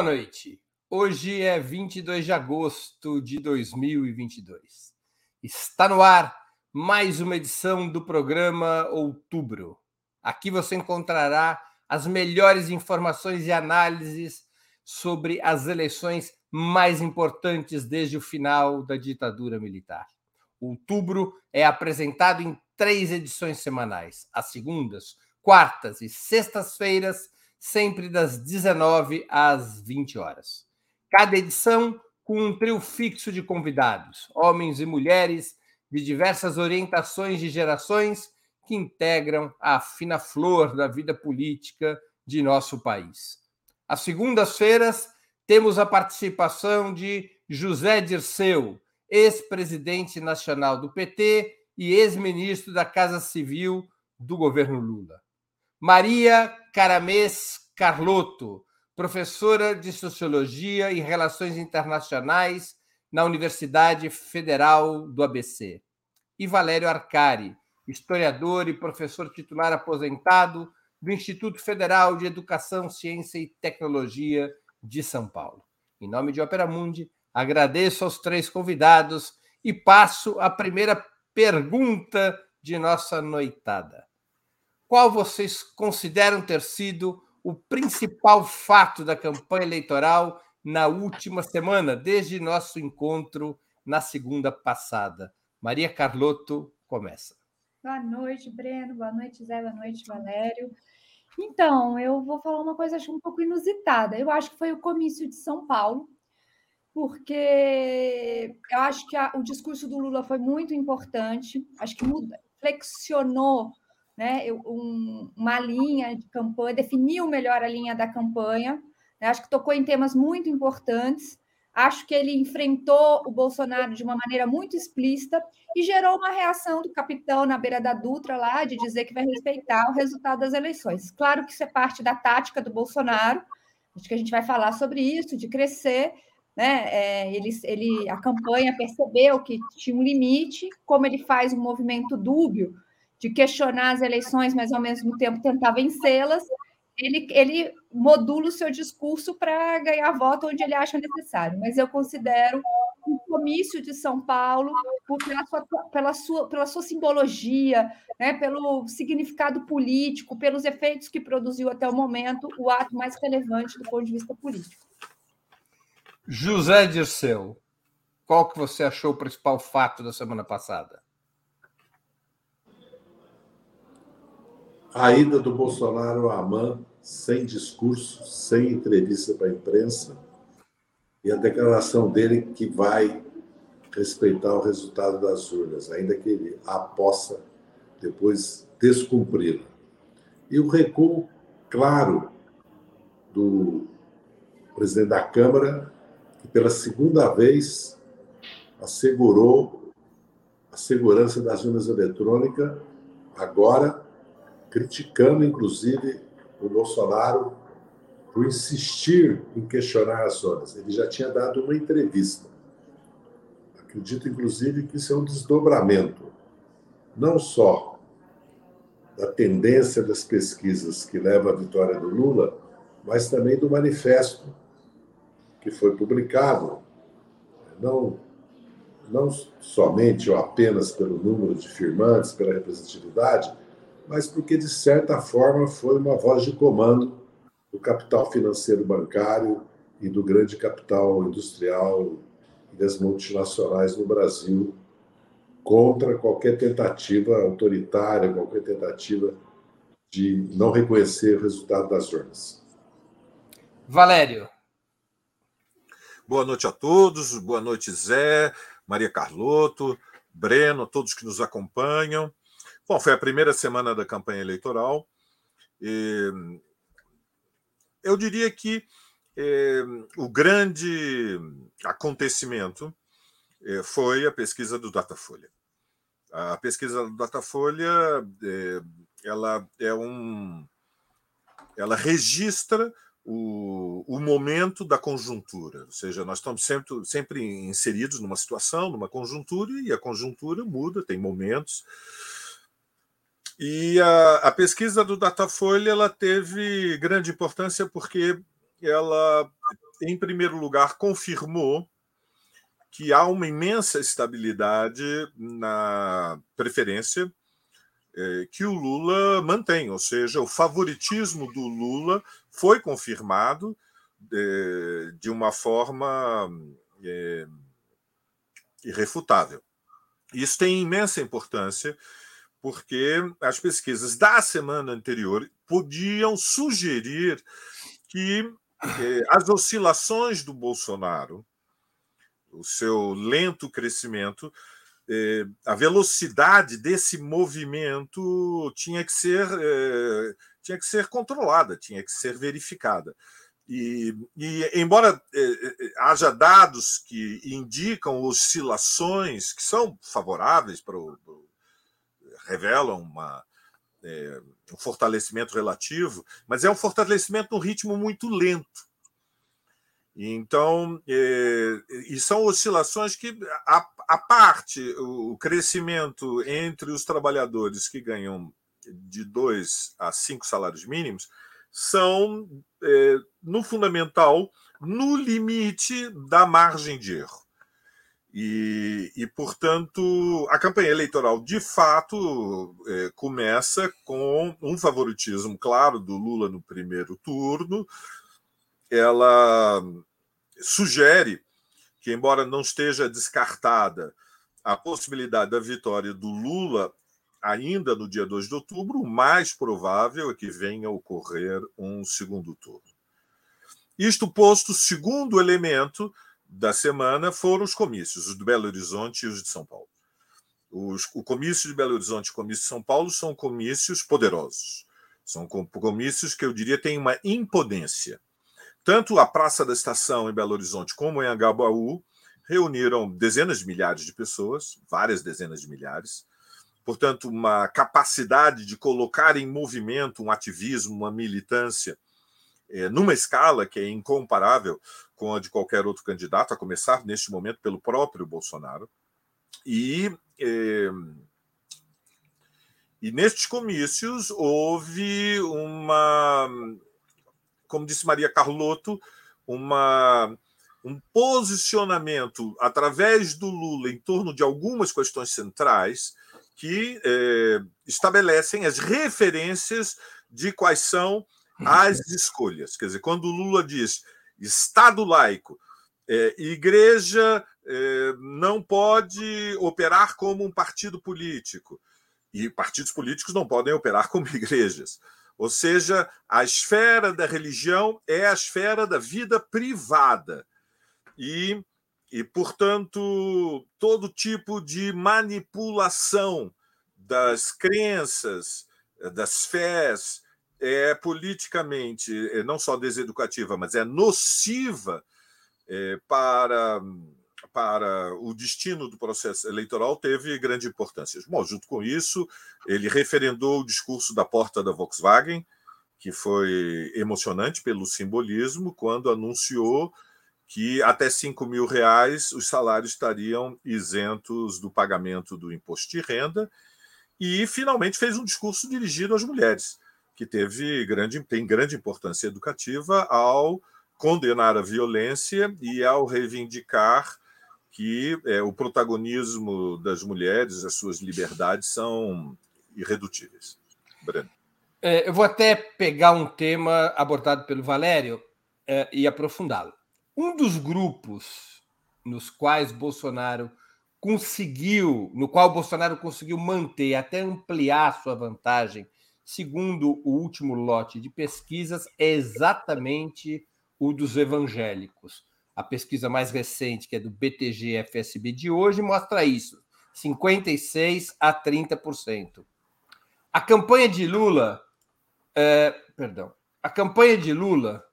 Boa noite. Hoje é 22 de agosto de 2022. Está no ar mais uma edição do programa Outubro. Aqui você encontrará as melhores informações e análises sobre as eleições mais importantes desde o final da ditadura militar. Outubro é apresentado em três edições semanais, às segundas, quartas e sextas-feiras, sempre das 19 às 20 horas. Cada edição com um trio fixo de convidados, homens e mulheres de diversas orientações de gerações que integram a fina flor da vida política de nosso país. Às segundas-feiras, temos a participação de José Dirceu, ex-presidente nacional do PT e ex-ministro da Casa Civil do governo Lula. Maria Caramês Carlotto, professora de Sociologia e Relações Internacionais na Universidade Federal do ABC. E Valério Arcari, historiador e professor titular aposentado do Instituto Federal de Educação, Ciência e Tecnologia de São Paulo. Em nome de Opera Mundi, agradeço aos três convidados e passo a primeira pergunta de nossa noitada. Qual vocês consideram ter sido o principal fato da campanha eleitoral na última semana, desde nosso encontro na segunda passada. Maria Carlotto começa. Boa noite, Breno. Boa noite, Zé. Boa noite, Valério. Então, eu vou falar uma coisa acho um pouco inusitada. Eu acho que foi o comício de São Paulo, porque eu acho que a, o discurso do Lula foi muito importante. Acho que muda, flexionou né, um, uma linha de campanha, definiu melhor a linha da campanha. Né, acho que tocou em temas muito importantes. Acho que ele enfrentou o Bolsonaro de uma maneira muito explícita e gerou uma reação do capitão na beira da Dutra lá de dizer que vai respeitar o resultado das eleições. Claro que isso é parte da tática do Bolsonaro. Acho que a gente vai falar sobre isso, de crescer. Né? É, ele, ele, a campanha percebeu que tinha um limite, como ele faz um movimento dúbio de questionar as eleições, mas ao mesmo tempo tentar vencê-las, ele, ele modula o seu discurso para ganhar voto onde ele acha necessário. Mas eu considero o um comício de São Paulo, pela, sua, pela, sua, pela sua simbologia, né, pelo significado político, pelos efeitos que produziu até o momento, o ato mais relevante do ponto de vista político. José Dirceu, qual que você achou o principal fato da semana passada? A ida do Bolsonaro à AMAN sem discurso, sem entrevista para a imprensa, e a declaração dele que vai respeitar o resultado das urnas, ainda que ele a possa depois descumpri-la. E o recuo claro do presidente da Câmara, que pela segunda vez assegurou a segurança das urnas eletrônicas, agora criticando, inclusive, o Bolsonaro por insistir em questionar as zonas. Ele já tinha dado uma entrevista. Acredito, inclusive, que isso é um desdobramento, não só da tendência das pesquisas que leva à vitória do Lula, mas também do manifesto que foi publicado, não, não somente ou apenas pelo número de firmantes, pela representatividade, mas porque, de certa forma, foi uma voz de comando do capital financeiro bancário e do grande capital industrial e das multinacionais no Brasil contra qualquer tentativa autoritária, qualquer tentativa de não reconhecer o resultado das urnas. Valério. Boa noite a todos, boa noite, Zé, Maria Carlotto, Breno, todos que nos acompanham. Bom, foi a primeira semana da campanha eleitoral. eu diria que é, o grande acontecimento é, foi a pesquisa do Datafolha. A pesquisa do Datafolha é, ela é um, ela registra o, o momento da conjuntura, ou seja, nós estamos sempre, sempre inseridos numa situação, numa conjuntura, e a conjuntura muda, tem momentos. E a, a, pesquisa do Datafolha ela teve grande importância porque ela em primeiro lugar, confirmou que há uma imensa estabilidade na preferência é, que o Lula mantém, ou seja, o favoritismo do Lula foi confirmado é, de uma forma é, irrefutável. Isso tem imensa importância, porque as pesquisas da semana anterior podiam sugerir que as oscilações do Bolsonaro, o seu lento crescimento, é, a velocidade desse movimento tinha que ser é, tinha que ser controlada, tinha que ser verificada. E, e embora é, haja dados que indicam oscilações que são favoráveis para o, revelam uma, é, um fortalecimento relativo, mas é um fortalecimento num ritmo muito lento. Então, é, e são oscilações que, a, a parte, o crescimento entre os trabalhadores que ganham de dois a cinco salários mínimos são, é, no fundamental, no limite da margem de erro. E, e, portanto, a campanha eleitoral, de fato, é, começa com um favoritismo claro do Lula no primeiro turno. Ela sugere que, embora não esteja descartada a possibilidade da vitória do Lula ainda no dia 2 de outubro, o mais provável é que venha a ocorrer um segundo turno. Isto posto, segundo elemento da semana foram os comícios, os de Belo Horizonte e os de São Paulo. Os, o comício de Belo Horizonte e o comício de São Paulo são comícios poderosos. São comícios que eu diria têm uma impotência. Tanto a Praça da Estação em Belo Horizonte como em Angabaú reuniram dezenas de milhares de pessoas, várias dezenas de milhares. Portanto, uma capacidade de colocar em movimento um ativismo, uma militância, é, numa escala que é incomparável com a de qualquer outro candidato, a começar neste momento pelo próprio Bolsonaro. E, eh, e nestes comícios houve uma, como disse Maria Carlotto, uma, um posicionamento através do Lula em torno de algumas questões centrais que eh, estabelecem as referências de quais são as escolhas. Quer dizer, quando Lula diz Estado laico. É, igreja é, não pode operar como um partido político. E partidos políticos não podem operar como igrejas. Ou seja, a esfera da religião é a esfera da vida privada. E, e portanto, todo tipo de manipulação das crenças, das fés, é politicamente é, não só deseducativa, mas é nociva é, para, para o destino do processo eleitoral, teve grande importância. Bom, junto com isso, ele referendou o discurso da porta da Volkswagen, que foi emocionante pelo simbolismo, quando anunciou que até 5 mil reais os salários estariam isentos do pagamento do imposto de renda, e finalmente fez um discurso dirigido às mulheres que teve grande, tem grande importância educativa ao condenar a violência e ao reivindicar que é, o protagonismo das mulheres, as suas liberdades são irredutíveis. Breno. É, eu vou até pegar um tema abordado pelo Valério é, e aprofundá-lo. Um dos grupos nos quais Bolsonaro conseguiu, no qual Bolsonaro conseguiu manter, até ampliar sua vantagem segundo o último lote de pesquisas, é exatamente o dos evangélicos. A pesquisa mais recente, que é do BTG FSB de hoje, mostra isso: 56 a 30%. A campanha de Lula, é, perdão, a campanha de Lula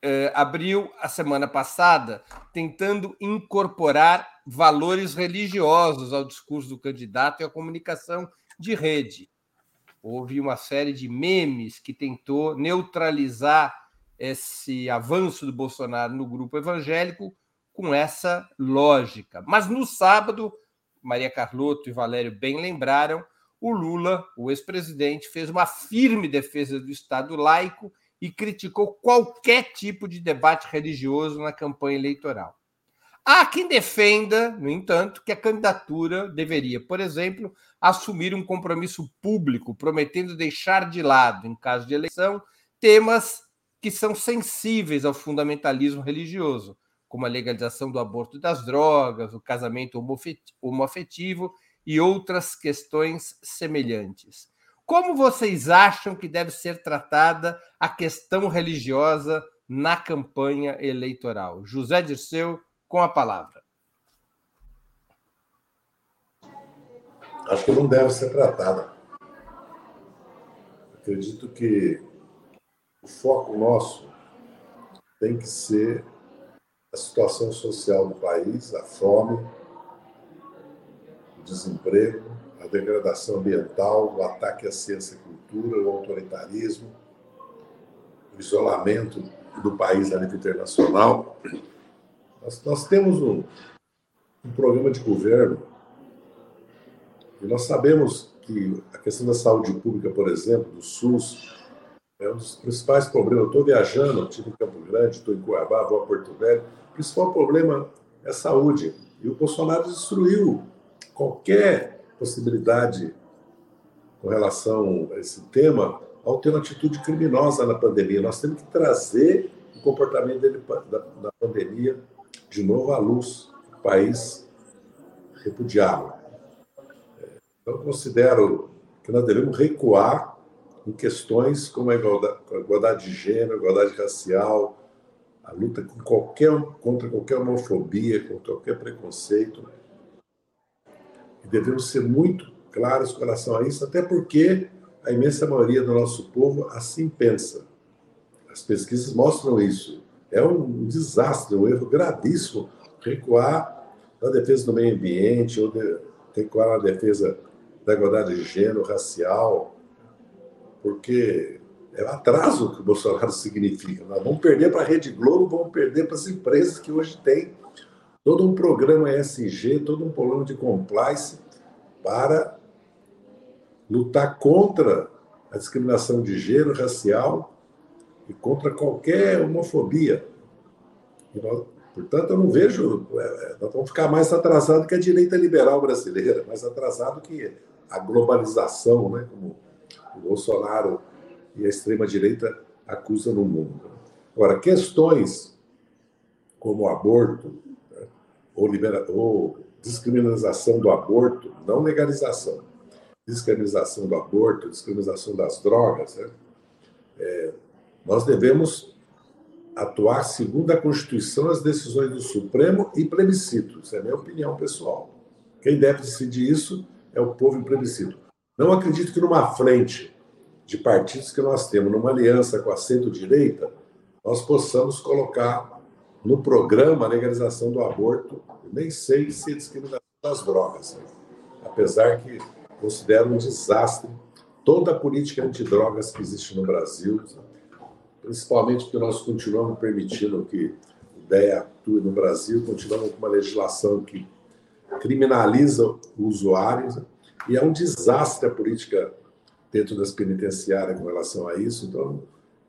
é, abriu a semana passada tentando incorporar valores religiosos ao discurso do candidato e à comunicação de rede houve uma série de memes que tentou neutralizar esse avanço do Bolsonaro no grupo evangélico com essa lógica. Mas no sábado, Maria Carlotto e Valério bem lembraram, o Lula, o ex-presidente, fez uma firme defesa do Estado laico e criticou qualquer tipo de debate religioso na campanha eleitoral. Há quem defenda, no entanto, que a candidatura deveria, por exemplo, assumir um compromisso público, prometendo deixar de lado, em caso de eleição, temas que são sensíveis ao fundamentalismo religioso, como a legalização do aborto e das drogas, o casamento homoafetivo e outras questões semelhantes. Como vocês acham que deve ser tratada a questão religiosa na campanha eleitoral? José Dirceu, com a palavra. Acho que não deve ser tratada. Acredito que o foco nosso tem que ser a situação social do país, a fome, o desemprego, a degradação ambiental, o ataque à ciência e cultura, o autoritarismo, o isolamento do país a nível internacional. Nós, nós temos um, um programa de governo e nós sabemos que a questão da saúde pública, por exemplo, do SUS, é um dos principais problemas. Estou viajando, estive em Campo Grande, estou em Cuiabá, vou a Porto Velho. O principal problema é a saúde. E o Bolsonaro destruiu qualquer possibilidade com relação a esse tema ao ter uma atitude criminosa na pandemia. Nós temos que trazer o comportamento dele da, da pandemia de novo à luz, o país repudiá-lo. Então, considero que nós devemos recuar em questões como a igualdade, a igualdade de gênero, a igualdade racial, a luta com qualquer, contra qualquer homofobia, contra qualquer preconceito. E devemos ser muito claros com relação a isso, até porque a imensa maioria do nosso povo assim pensa. As pesquisas mostram isso. É um desastre, um erro gravíssimo recuar na defesa do meio ambiente, ou de, recuar na defesa da igualdade de gênero, racial, porque é o atraso que o Bolsonaro significa. Nós vamos perder para a Rede Globo, vamos perder para as empresas que hoje têm todo um programa ESG, todo um programa de compliance para lutar contra a discriminação de gênero, racial e contra qualquer homofobia. Nós, portanto, eu não vejo. É, é, nós vamos ficar mais atrasados que a direita liberal brasileira, mais atrasado que a globalização, né, como o Bolsonaro e a extrema-direita acusam no mundo. Agora, questões como o aborto, né, ou, libera, ou descriminalização do aborto, não legalização, descriminalização do aborto, descriminalização das drogas, né, é, nós devemos atuar segundo a Constituição as decisões do Supremo e plebiscito. Isso é minha opinião pessoal. Quem deve decidir isso é o povo em plebiscito. Não acredito que numa frente de partidos que nós temos, numa aliança com a centro-direita, nós possamos colocar no programa a legalização do aborto. Nem sei se é discriminação das drogas, apesar que considero um desastre toda a política antidrogas que existe no Brasil principalmente porque nós continuamos permitindo que o DEA atue no Brasil, continuamos com uma legislação que criminaliza o usuário, né? e é um desastre a política dentro das penitenciárias com relação a isso. Então,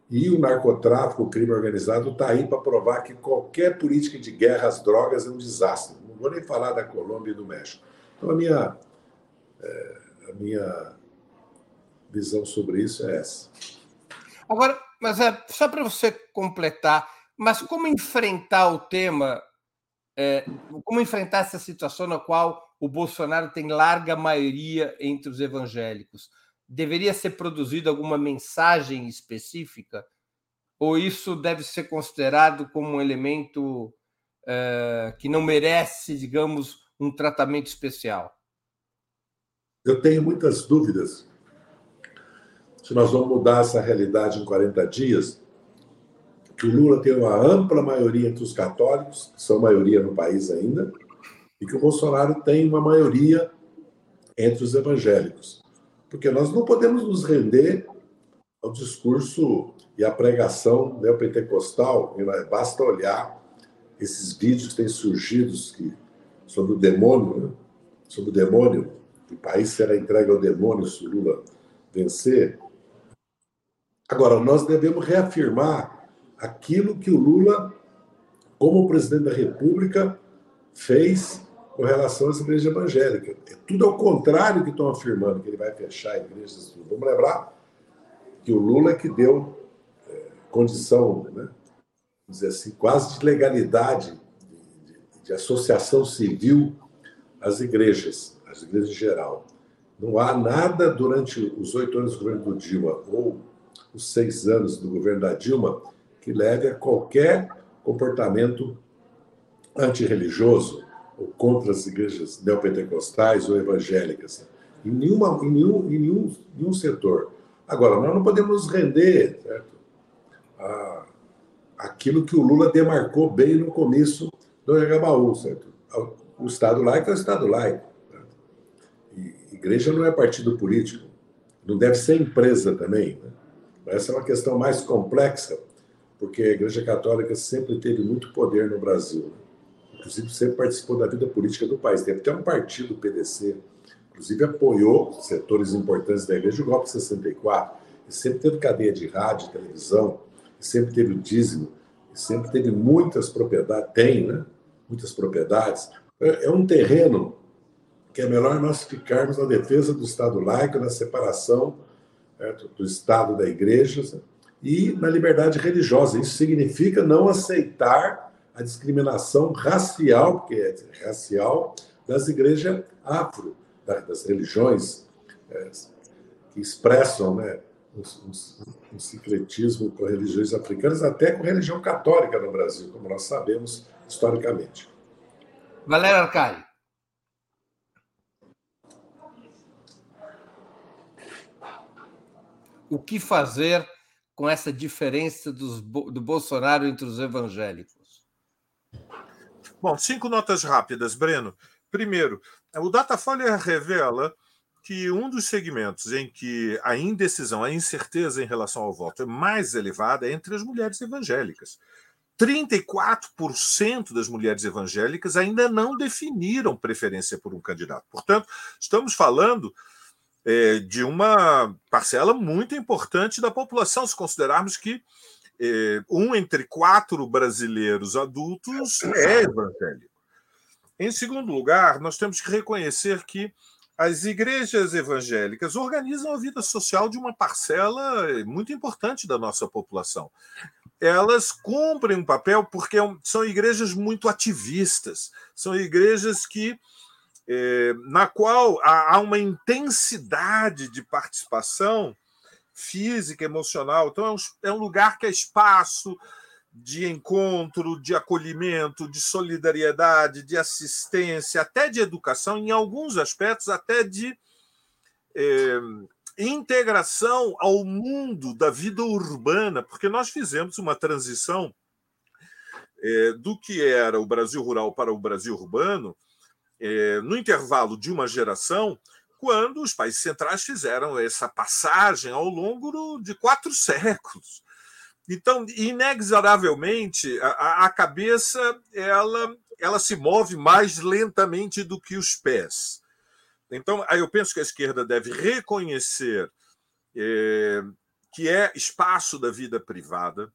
e o narcotráfico, o crime organizado, está aí para provar que qualquer política de guerra às drogas é um desastre. Não vou nem falar da Colômbia e do México. Então, a minha, é, a minha visão sobre isso é essa. Agora, mas é só para você completar, mas como enfrentar o tema, é, como enfrentar essa situação na qual o Bolsonaro tem larga maioria entre os evangélicos? Deveria ser produzida alguma mensagem específica? Ou isso deve ser considerado como um elemento é, que não merece, digamos, um tratamento especial? Eu tenho muitas dúvidas se nós vamos mudar essa realidade em 40 dias, que o Lula tem uma ampla maioria entre os católicos, que são maioria no país ainda, e que o Bolsonaro tem uma maioria entre os evangélicos. Porque nós não podemos nos render ao discurso e à pregação neopentecostal, basta olhar esses vídeos que têm surgido que, sobre o demônio, né? sobre o demônio, o país será entregue ao demônio se o Lula vencer, Agora, nós devemos reafirmar aquilo que o Lula, como presidente da República, fez com relação às igrejas evangélicas. É tudo ao contrário que estão afirmando, que ele vai fechar igrejas. Vamos lembrar que o Lula é que deu é, condição, né, dizer assim, quase de legalidade de, de, de associação civil às igrejas, às igrejas em geral. Não há nada durante os oito anos do governo do Dilma ou os seis anos do governo da Dilma que leve a qualquer comportamento antirreligioso ou contra as igrejas neopentecostais ou evangélicas. Em, nenhuma, em, nenhum, em nenhum, nenhum setor. Agora, nós não podemos nos render certo? A, aquilo que o Lula demarcou bem no começo do Regabaú, certo? O Estado laico é o Estado laico. E igreja não é partido político. Não deve ser empresa também. Né? Essa é uma questão mais complexa, porque a Igreja Católica sempre teve muito poder no Brasil. Inclusive, sempre participou da vida política do país. Teve até um partido, o PDC, inclusive apoiou setores importantes da Igreja, o golpe de 64. E sempre teve cadeia de rádio, televisão, sempre teve o dízimo, sempre teve muitas propriedades, tem, né? Muitas propriedades. É, é um terreno que é melhor nós ficarmos na defesa do Estado laico, na separação certo? do Estado da Igreja e na liberdade religiosa. Isso significa não aceitar a discriminação racial, porque é racial, das igrejas afro, das religiões é, que expressam né, um, um, um secretismo com religiões africanas, até com religião católica no Brasil, como nós sabemos historicamente. Valério Arcai. O que fazer com essa diferença dos, do Bolsonaro entre os evangélicos? Bom, cinco notas rápidas, Breno. Primeiro, o Datafolha revela que um dos segmentos em que a indecisão, a incerteza em relação ao voto é mais elevada é entre as mulheres evangélicas. 34% das mulheres evangélicas ainda não definiram preferência por um candidato. Portanto, estamos falando é, de uma parcela muito importante da população, se considerarmos que é, um entre quatro brasileiros adultos é evangélico. Em segundo lugar, nós temos que reconhecer que as igrejas evangélicas organizam a vida social de uma parcela muito importante da nossa população. Elas cumprem um papel porque é são igrejas muito ativistas, são igrejas que na qual há, uma intensidade de participação física, emocional. Então, é um, é um lugar que é espaço de encontro, de acolhimento, de solidariedade, de assistência, até de educação, em alguns aspectos, até de é, integração ao mundo da vida urbana, porque nós fizemos uma transição é, do que era o Brasil rural para o Brasil urbano é, no intervalo de uma geração, quando os países centrais fizeram essa passagem ao longo de quatro séculos. Então, inexoravelmente, a, a cabeça ela, ela se move mais lentamente do que os pés. Então, eu penso que a esquerda deve reconhecer é, que é espaço da vida privada,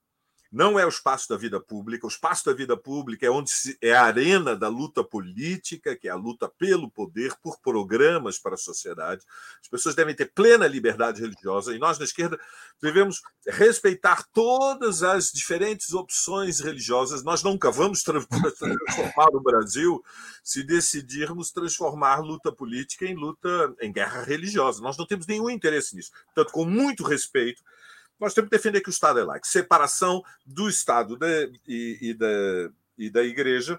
não é o espaço da vida pública. O espaço da vida pública é onde se, é a arena da luta política, que é a luta pelo poder, por programas para a sociedade. As pessoas devem ter plena liberdade religiosa e nós na esquerda devemos respeitar todas as diferentes opções religiosas. Nós nunca vamos transformar o Brasil se decidirmos transformar luta política em luta em guerra religiosa. Nós não temos nenhum interesse nisso. Portanto, com muito respeito, nós temos que defender que o Estado é laico. Separação do Estado e, e, da, e da Igreja.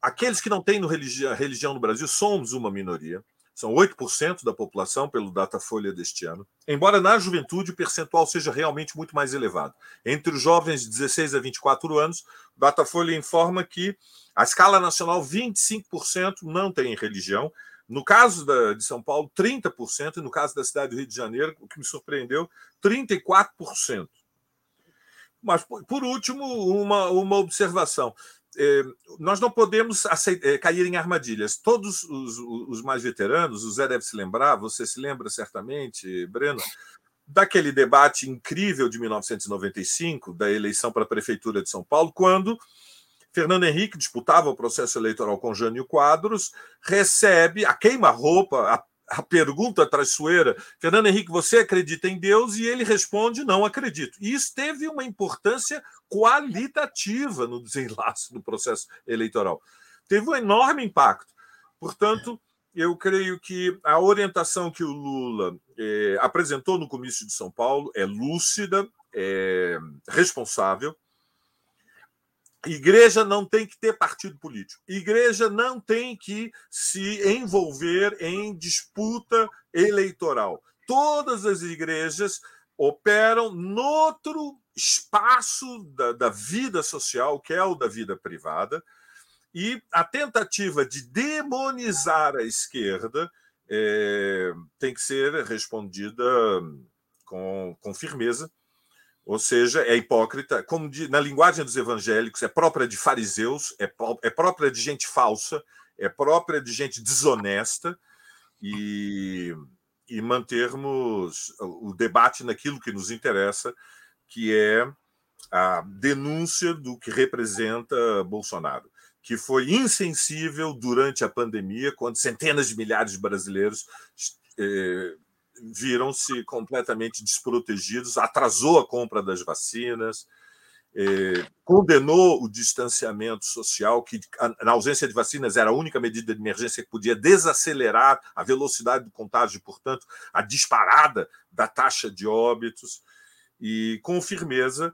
Aqueles que não têm no religião, religião no Brasil somos uma minoria. São 8% da população, pelo Datafolha deste ano. Embora na juventude o percentual seja realmente muito mais elevado. Entre os jovens de 16 a 24 anos, o Datafolha informa que a escala nacional, 25% não tem religião, no caso da, de São Paulo, 30%, e no caso da cidade do Rio de Janeiro, o que me surpreendeu, 34%. Mas, por último, uma, uma observação. É, nós não podemos aceitar, é, cair em armadilhas. Todos os, os, mais veteranos, o Zé deve se lembrar, você se lembra certamente, Breno, daquele debate incrível de 1995, da eleição para a Prefeitura de São Paulo, quando Fernando Henrique disputava o processo eleitoral com Jânio Quadros, recebe a queima-roupa, a, a, pergunta traiçoeira: Fernando Henrique, você acredita em Deus? E ele responde: não acredito. E isso teve uma importância qualitativa no desenlace do processo eleitoral. Teve um enorme impacto. Portanto, eu creio que a orientação que o Lula é, apresentou no comício de São Paulo é lúcida, é responsável. Igreja não tem que ter partido político. Igreja não tem que se envolver em disputa eleitoral. Todas as igrejas operam noutro espaço da, da vida social, que é o da vida privada, e a tentativa de demonizar a esquerda é, tem que ser respondida com, com firmeza, ou seja, é hipócrita, como de, na linguagem dos evangélicos, é própria de fariseus, é, é própria de gente falsa, é própria de gente desonesta, e, e mantermos o debate naquilo que nos interessa, que é a denúncia do que representa Bolsonaro que foi insensível durante a pandemia, quando centenas de milhares de brasileiros eh, viram-se completamente desprotegidos, atrasou a compra das vacinas, eh, condenou o distanciamento social, que na ausência de vacinas era a única medida de emergência que podia desacelerar a velocidade do contágio, portanto, a disparada da taxa de óbitos, e com firmeza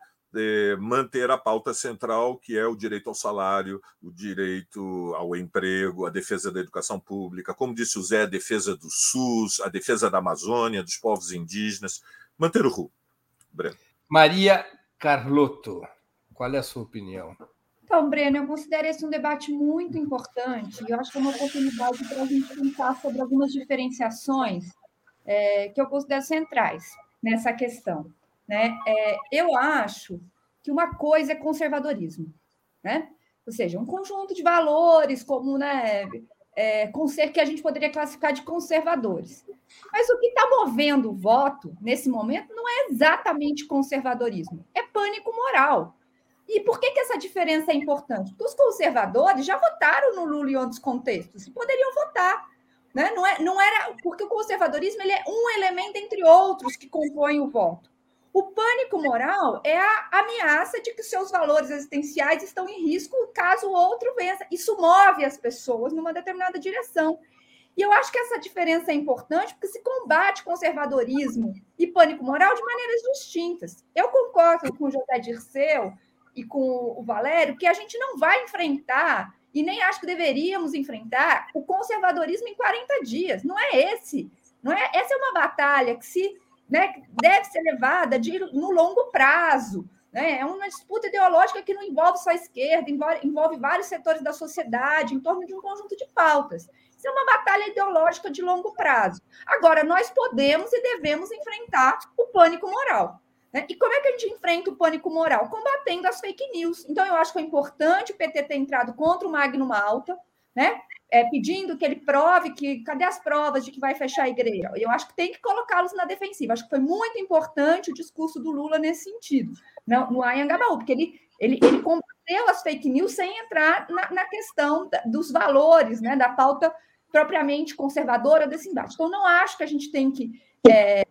manter a pauta central, que é o direito ao salário, o direito ao emprego, a defesa da educação pública, como disse o Zé, a defesa do SUS, a defesa da Amazônia, dos povos indígenas, manter o rumo. Breno. Maria Carlotto, qual é a sua opinião? Então, Breno, eu considero esse um debate muito importante e eu acho que é uma oportunidade para a gente pensar sobre algumas diferenciações é, que eu considero centrais nessa questão. Né? É, eu acho que uma coisa é conservadorismo, né? ou seja, um conjunto de valores como né, é, que a gente poderia classificar de conservadores. Mas o que está movendo o voto nesse momento não é exatamente conservadorismo, é pânico moral. E por que, que essa diferença é importante? Porque os conservadores já votaram no Lula em outros contextos poderiam votar. Né? Não, é, não era porque o conservadorismo ele é um elemento entre outros que compõem o voto. O pânico moral é a ameaça de que seus valores existenciais estão em risco caso o outro vença. Isso move as pessoas numa determinada direção. E eu acho que essa diferença é importante porque se combate conservadorismo e pânico moral de maneiras distintas. Eu concordo com o José Dirceu e com o Valério que a gente não vai enfrentar e nem acho que deveríamos enfrentar o conservadorismo em 40 dias. Não é esse. Não é essa é uma batalha que se né, deve ser levada de, no longo prazo. Né? É uma disputa ideológica que não envolve só a esquerda, envolve, envolve vários setores da sociedade, em torno de um conjunto de pautas. Isso é uma batalha ideológica de longo prazo. Agora, nós podemos e devemos enfrentar o pânico moral. Né? E como é que a gente enfrenta o pânico moral? Combatendo as fake news. Então, eu acho que é importante o PT ter entrado contra o Magno Malta, né? É, pedindo que ele prove que cadê as provas de que vai fechar a igreja. Eu acho que tem que colocá-los na defensiva. Acho que foi muito importante o discurso do Lula nesse sentido, no, no Anhangabaú, porque ele, ele, ele combateu as fake news sem entrar na, na questão da, dos valores, né, da pauta propriamente conservadora desse embate. Então, não acho que a gente tem que é,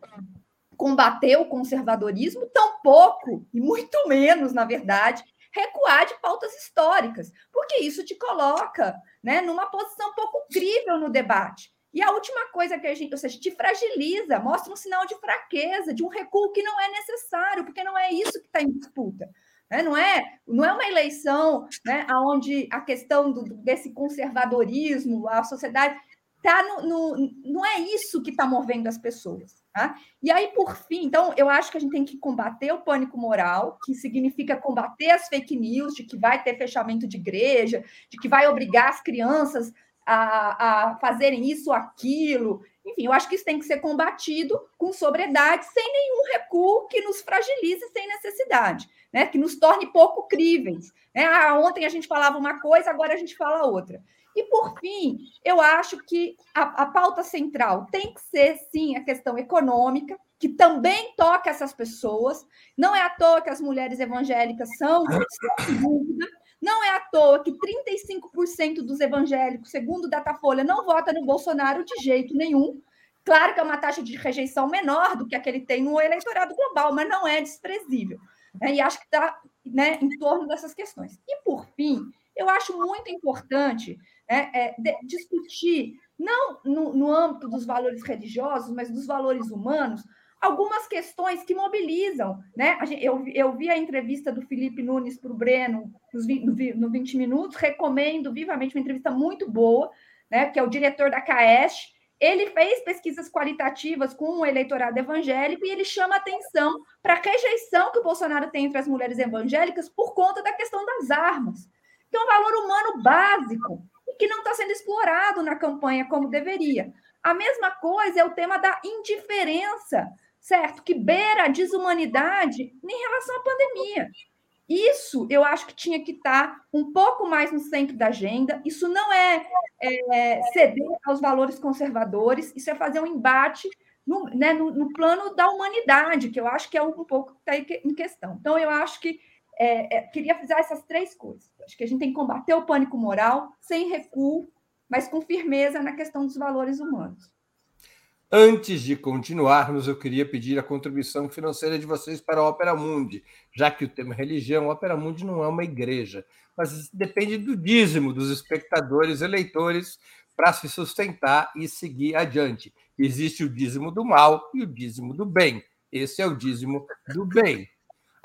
combater o conservadorismo, tampouco, e muito menos, na verdade, recuar de pautas históricas, porque isso te coloca né, numa posição pouco crível no debate. E a última coisa que a gente, ou seja, te fragiliza, mostra um sinal de fraqueza, de um recuo que não é necessário, porque não é isso que está em disputa. Né? Não, é, não é uma eleição né, onde a questão do, desse conservadorismo, a sociedade, tá no, no, não é isso que está movendo as pessoas. Tá? E aí, por fim, então, eu acho que a gente tem que combater o pânico moral, que significa combater as fake news de que vai ter fechamento de igreja, de que vai obrigar as crianças a, a fazerem isso aquilo. Enfim, eu acho que isso tem que ser combatido com sobriedade, sem nenhum recuo que nos fragilize sem necessidade, né? que nos torne pouco críveis. Né? Ah, ontem a gente falava uma coisa, agora a gente fala outra. E, por fim, eu acho que a, a, pauta central tem que ser, sim, a questão econômica, que também toca essas pessoas. Não é à toa que as mulheres evangélicas são, não é à toa que 35% dos evangélicos, segundo Datafolha, não vota no Bolsonaro de jeito nenhum. Claro que é uma taxa de rejeição menor do que a que ele tem no eleitorado global, mas não é desprezível. Né? E acho que está né, em torno dessas questões. E, por fim, eu acho muito importante né, é, discutir, não no, no âmbito dos valores religiosos, mas dos valores humanos, algumas questões que mobilizam. Né? Eu, eu vi a entrevista do Felipe Nunes para o Breno no 20 Minutos, recomendo vivamente uma entrevista muito boa, né, que é o diretor da CAEST. Ele fez pesquisas qualitativas com o eleitorado evangélico e ele chama atenção para a rejeição que o Bolsonaro tem entre as mulheres evangélicas por conta da questão das armas, que é um valor humano básico que não está sendo explorado na campanha como deveria. A mesma coisa é o tema da indiferença certo? Que beira a desumanidade em relação à pandemia. Isso eu acho que tinha que estar um pouco mais no centro da agenda. Isso não é, é ceder aos valores conservadores, isso é fazer um embate no, né, no, no, plano da humanidade, que eu acho que é um, um pouco que está em questão. Então, eu acho que é, é, queria fazer essas três coisas. Acho que a gente tem que combater o pânico moral sem recuo, mas com firmeza na questão dos valores humanos. Antes de continuarmos, eu queria pedir a contribuição financeira de vocês para a Opera Mundi, já que o tema é religião, a Opera Mundi não é uma igreja, mas depende do dízimo dos espectadores, eleitores, para se sustentar e seguir adiante. Existe o dízimo do mal e o dízimo do bem. Esse é o dízimo do bem.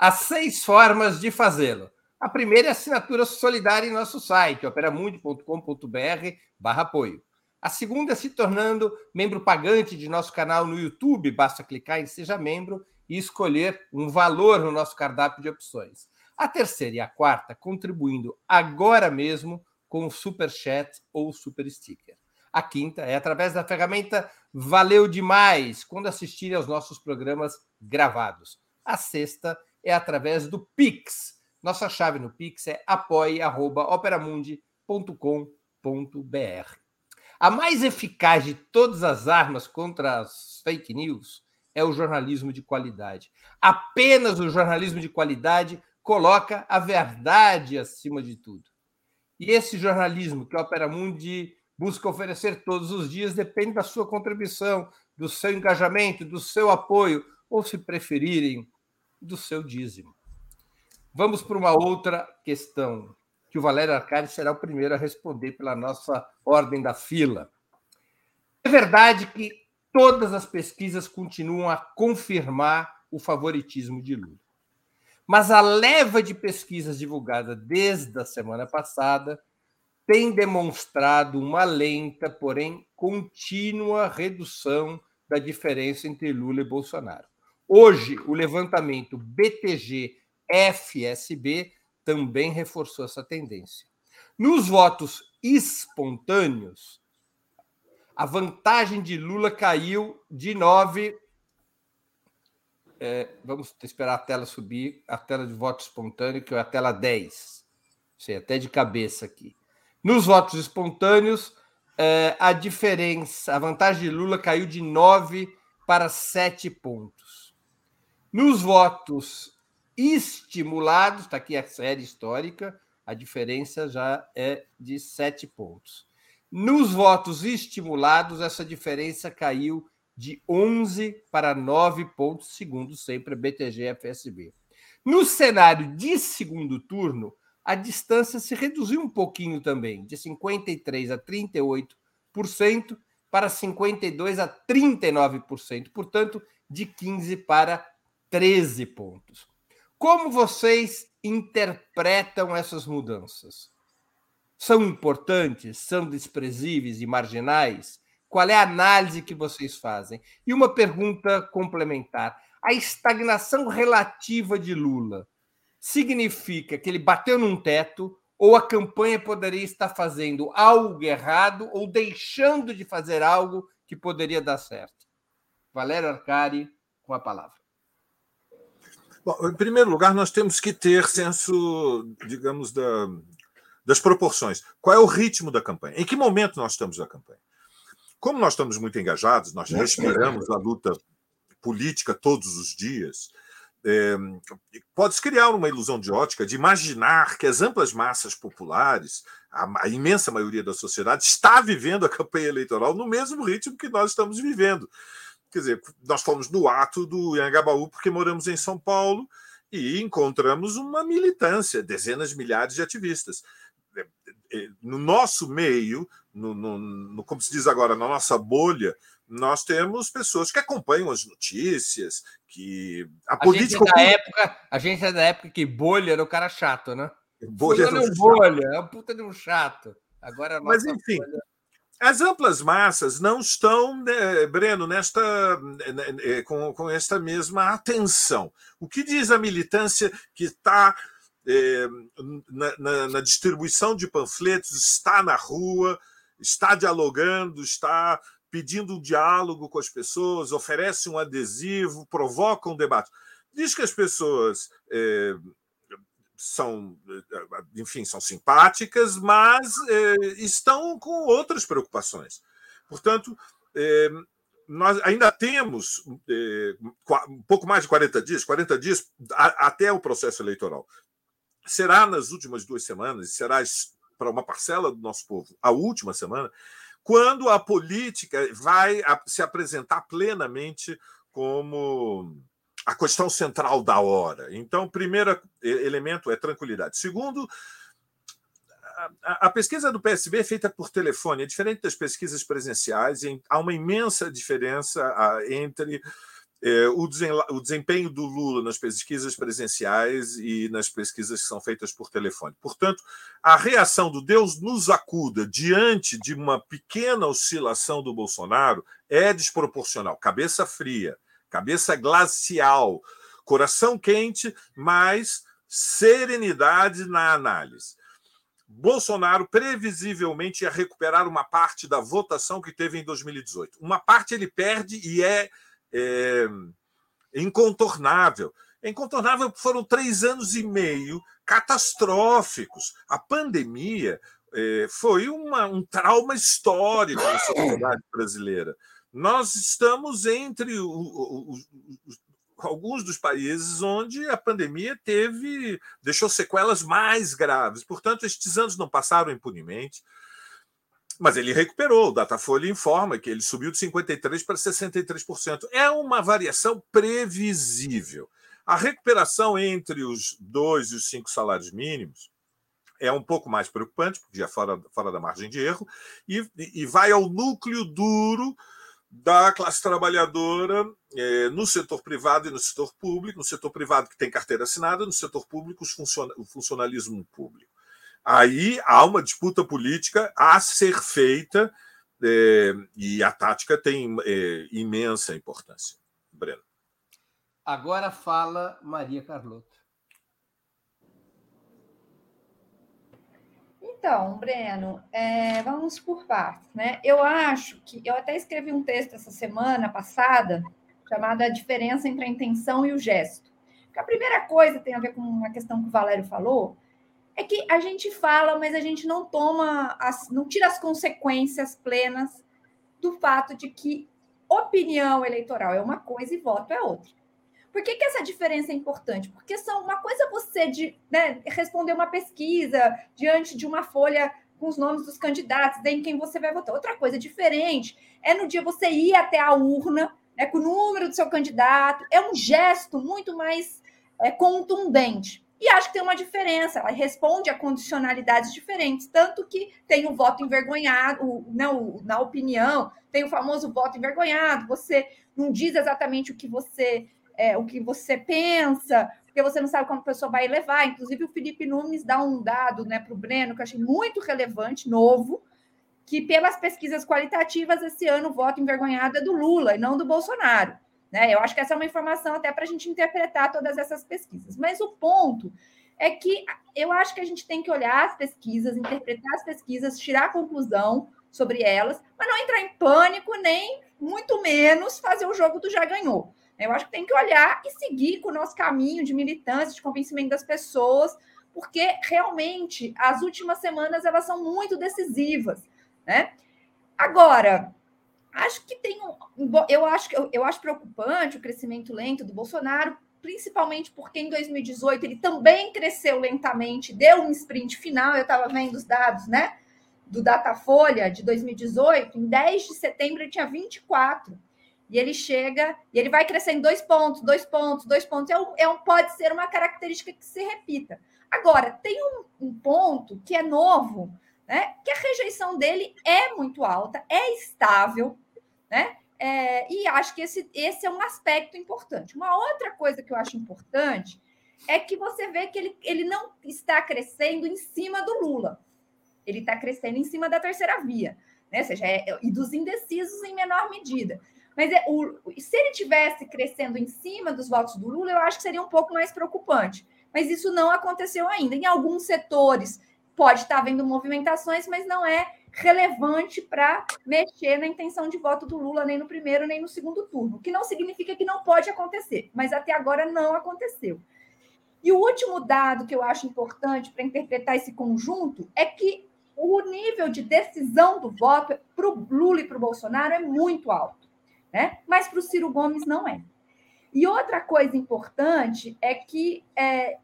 Há seis formas de fazê-lo. A primeira é assinatura solidária em nosso site, operamundi.com.br/apoio. A segunda é se tornando membro pagante de nosso canal no YouTube. Basta clicar em Seja Membro e escolher um valor no nosso cardápio de opções. A terceira e a quarta contribuindo agora mesmo com o Super Chat ou Super Sticker. A quinta é através da ferramenta Valeu Demais, quando assistirem aos nossos programas gravados. A sexta é através do Pix. Nossa chave no Pix é apoie.operamundi.com.br. A mais eficaz de todas as armas contra as fake news é o jornalismo de qualidade. Apenas o jornalismo de qualidade coloca a verdade acima de tudo. E esse jornalismo que a Opera Mundi busca oferecer todos os dias depende da sua contribuição, do seu engajamento, do seu apoio, ou, se preferirem, do seu dízimo. Vamos para uma outra questão que o Valério Arcari será o primeiro a responder pela nossa ordem da fila. É verdade que todas as pesquisas continuam a confirmar o favoritismo de Lula. Mas a leva de pesquisas divulgada desde a semana passada tem demonstrado uma lenta, porém contínua redução da diferença entre Lula e Bolsonaro. Hoje, o levantamento BTG-FSB também reforçou essa tendência. Nos votos espontâneos, a vantagem de Lula caiu de 9. É, vamos esperar a tela subir, a tela de voto espontâneo, que é a tela 10. Sei, até de cabeça aqui. Nos votos espontâneos, é, a diferença, a vantagem de Lula caiu de 9 para 7 pontos. Nos votos estimulados, está aqui a série histórica, a diferença já é de sete pontos. Nos votos estimulados, essa diferença caiu de 11 para 9 pontos, segundo sempre a BTG-FSB. No cenário de segundo turno, a distância se reduziu um pouquinho também, de 53% a 38% para 52% a 39%, portanto, de 15 para 13 pontos. Como vocês interpretam essas mudanças? São importantes? São desprezíveis e marginais? Qual é a análise que vocês fazem? E uma pergunta complementar: a estagnação relativa de Lula significa que ele bateu num teto ou a campanha poderia estar fazendo algo errado ou deixando de fazer algo que poderia dar certo? Valério Arcari, com a palavra. Bom, em primeiro lugar, nós temos que ter senso, digamos, da, das proporções. Qual é o ritmo da campanha? Em que momento nós estamos na campanha? Como nós estamos muito engajados, nós respiramos a luta política todos os dias, é, pode criar uma ilusão de ótica de imaginar que as amplas massas populares, a, a, imensa maioria da sociedade, está vivendo a campanha eleitoral no mesmo ritmo que nós estamos vivendo. Quer dizer, nós fomos no ato do Anhangabaú porque moramos em São Paulo e encontramos uma militância, dezenas de milhares de ativistas. É, é, no nosso meio, no, no, no como se diz agora, na nossa bolha, nós temos pessoas que acompanham as notícias, que a, a política. Gente é da época, a gente é da época que bolha era o cara chato, né? Bolha era um bolha, é uma puta de um chato. Agora Mas enfim, bolha... as amplas massas não estão, né, Breno, nesta né, né, é, com, com esta mesma atenção. O que diz a militância que está é, na, na, na distribuição de panfletos, está na rua, está dialogando, está pedindo um diálogo com as pessoas, oferece um adesivo, provoca um debate. Diz que as pessoas é, são, enfim, são simpáticas, mas é, estão com outras preocupações. Portanto, nós ainda temos um pouco mais de 40 dias, 40 dias até o processo eleitoral. Será nas últimas duas semanas, será para uma parcela do nosso povo a última semana, quando a política vai se apresentar plenamente como a questão central da hora. Então, primeiro elemento é tranquilidade. Segundo, a, pesquisa do PSB é feita por telefone, é diferente das pesquisas presenciais, há uma imensa diferença entre é, o, desempenho do Lula nas pesquisas presenciais e nas pesquisas que são feitas por telefone. Portanto, a reação do Deus nos acuda diante de uma pequena oscilação do Bolsonaro é desproporcional. Cabeça fria, cabeça glacial, coração quente, mas serenidade na análise. Bolsonaro previsivelmente ia recuperar uma parte da votação que teve em 2018. Uma parte ele perde e é é, incontornável. Incontornável foram três anos e meio catastróficos. A pandemia é, foi uma, um trauma histórico na sociedade brasileira. Nós estamos entre o, o, o, alguns dos países onde a pandemia teve deixou sequelas mais graves. Portanto, estes anos não passaram impunemente. Mas ele recuperou. O Datafolha informa que ele subiu de 53% para 63%. É uma variação previsível. A recuperação entre os dois e os cinco salários mínimos é um pouco mais preocupante, porque já é fora, fora da margem de erro, e, e vai ao núcleo duro da classe trabalhadora é, no setor privado e no setor público, no setor privado que tem carteira assinada, no setor público o funcionalismo público aí há uma disputa política a ser feita é, e a tática tem é, imensa importância. Breno. Agora fala Maria Carlota. Então, Breno, é, vamos por partes, né? Eu acho que eu até escrevi um texto essa semana passada chamado A Diferença entre a Intenção e o Gesto. a primeira coisa tem a ver com uma questão que o Valério falou, é que a gente fala, mas a gente não toma, as, não tira as consequências plenas do fato de que opinião eleitoral é uma coisa e voto é outra. Por que, que essa diferença é importante? Porque são uma coisa você de né, responder uma pesquisa diante de uma folha com os nomes dos candidatos, em quem você vai votar. Outra coisa diferente é no dia você ir até a urna né, com o número do seu candidato. É um gesto muito mais é, contundente. E acho que tem uma diferença, ela responde a condicionalidades diferentes, tanto que tem o voto envergonhado, não, na opinião, tem o famoso voto envergonhado, você não diz exatamente o que você é, o que você pensa, porque você não sabe como a pessoa vai levar. Inclusive, o Felipe Nunes dá um dado né, para o Breno que eu achei muito relevante, novo, que pelas pesquisas qualitativas, esse ano o voto envergonhado é do Lula e não do Bolsonaro. Né? Eu acho que essa é uma informação até para a gente interpretar todas essas pesquisas. Mas o ponto é que eu acho que a gente tem que olhar as pesquisas, interpretar as pesquisas, tirar conclusão sobre elas, mas não entrar em pânico, nem muito menos fazer o jogo do já ganhou. Eu acho que tem que olhar e seguir com o nosso caminho de militância, de convencimento das pessoas, porque realmente as últimas semanas elas são muito decisivas. Né? Agora, acho que tem um. Eu acho, eu, eu acho preocupante o crescimento lento do Bolsonaro, principalmente porque em 2018 ele também cresceu lentamente, deu um sprint final. Eu estava vendo os dados, né? Do Datafolha de 2018, em 10 de setembro ele tinha 24. E ele chega e ele vai crescendo dois pontos, dois pontos, dois pontos. É um, é um, pode ser uma característica que se repita. Agora, tem um, um ponto que é novo, né? Que a rejeição dele é muito alta, é estável, né? É, e acho que esse, esse é um aspecto importante. Uma outra coisa que eu acho importante é que você vê que ele, ele não está crescendo em cima do Lula. Ele está crescendo em cima da terceira via, né? Ou seja, é, e dos indecisos em menor medida. Mas é, o, se ele tivesse crescendo em cima dos votos do Lula, eu acho que seria um pouco mais preocupante. Mas isso não aconteceu ainda. Em alguns setores pode estar havendo movimentações, mas não é relevante para mexer na intenção de voto do Lula, nem no primeiro, nem no segundo turno. O que não significa que não pode acontecer, mas até agora não aconteceu. E o último dado que eu acho importante para interpretar esse conjunto é que o nível de decisão do voto para o Lula e para o Bolsonaro é muito alto, né? mas para o Ciro Gomes não é. E outra coisa importante é que, é,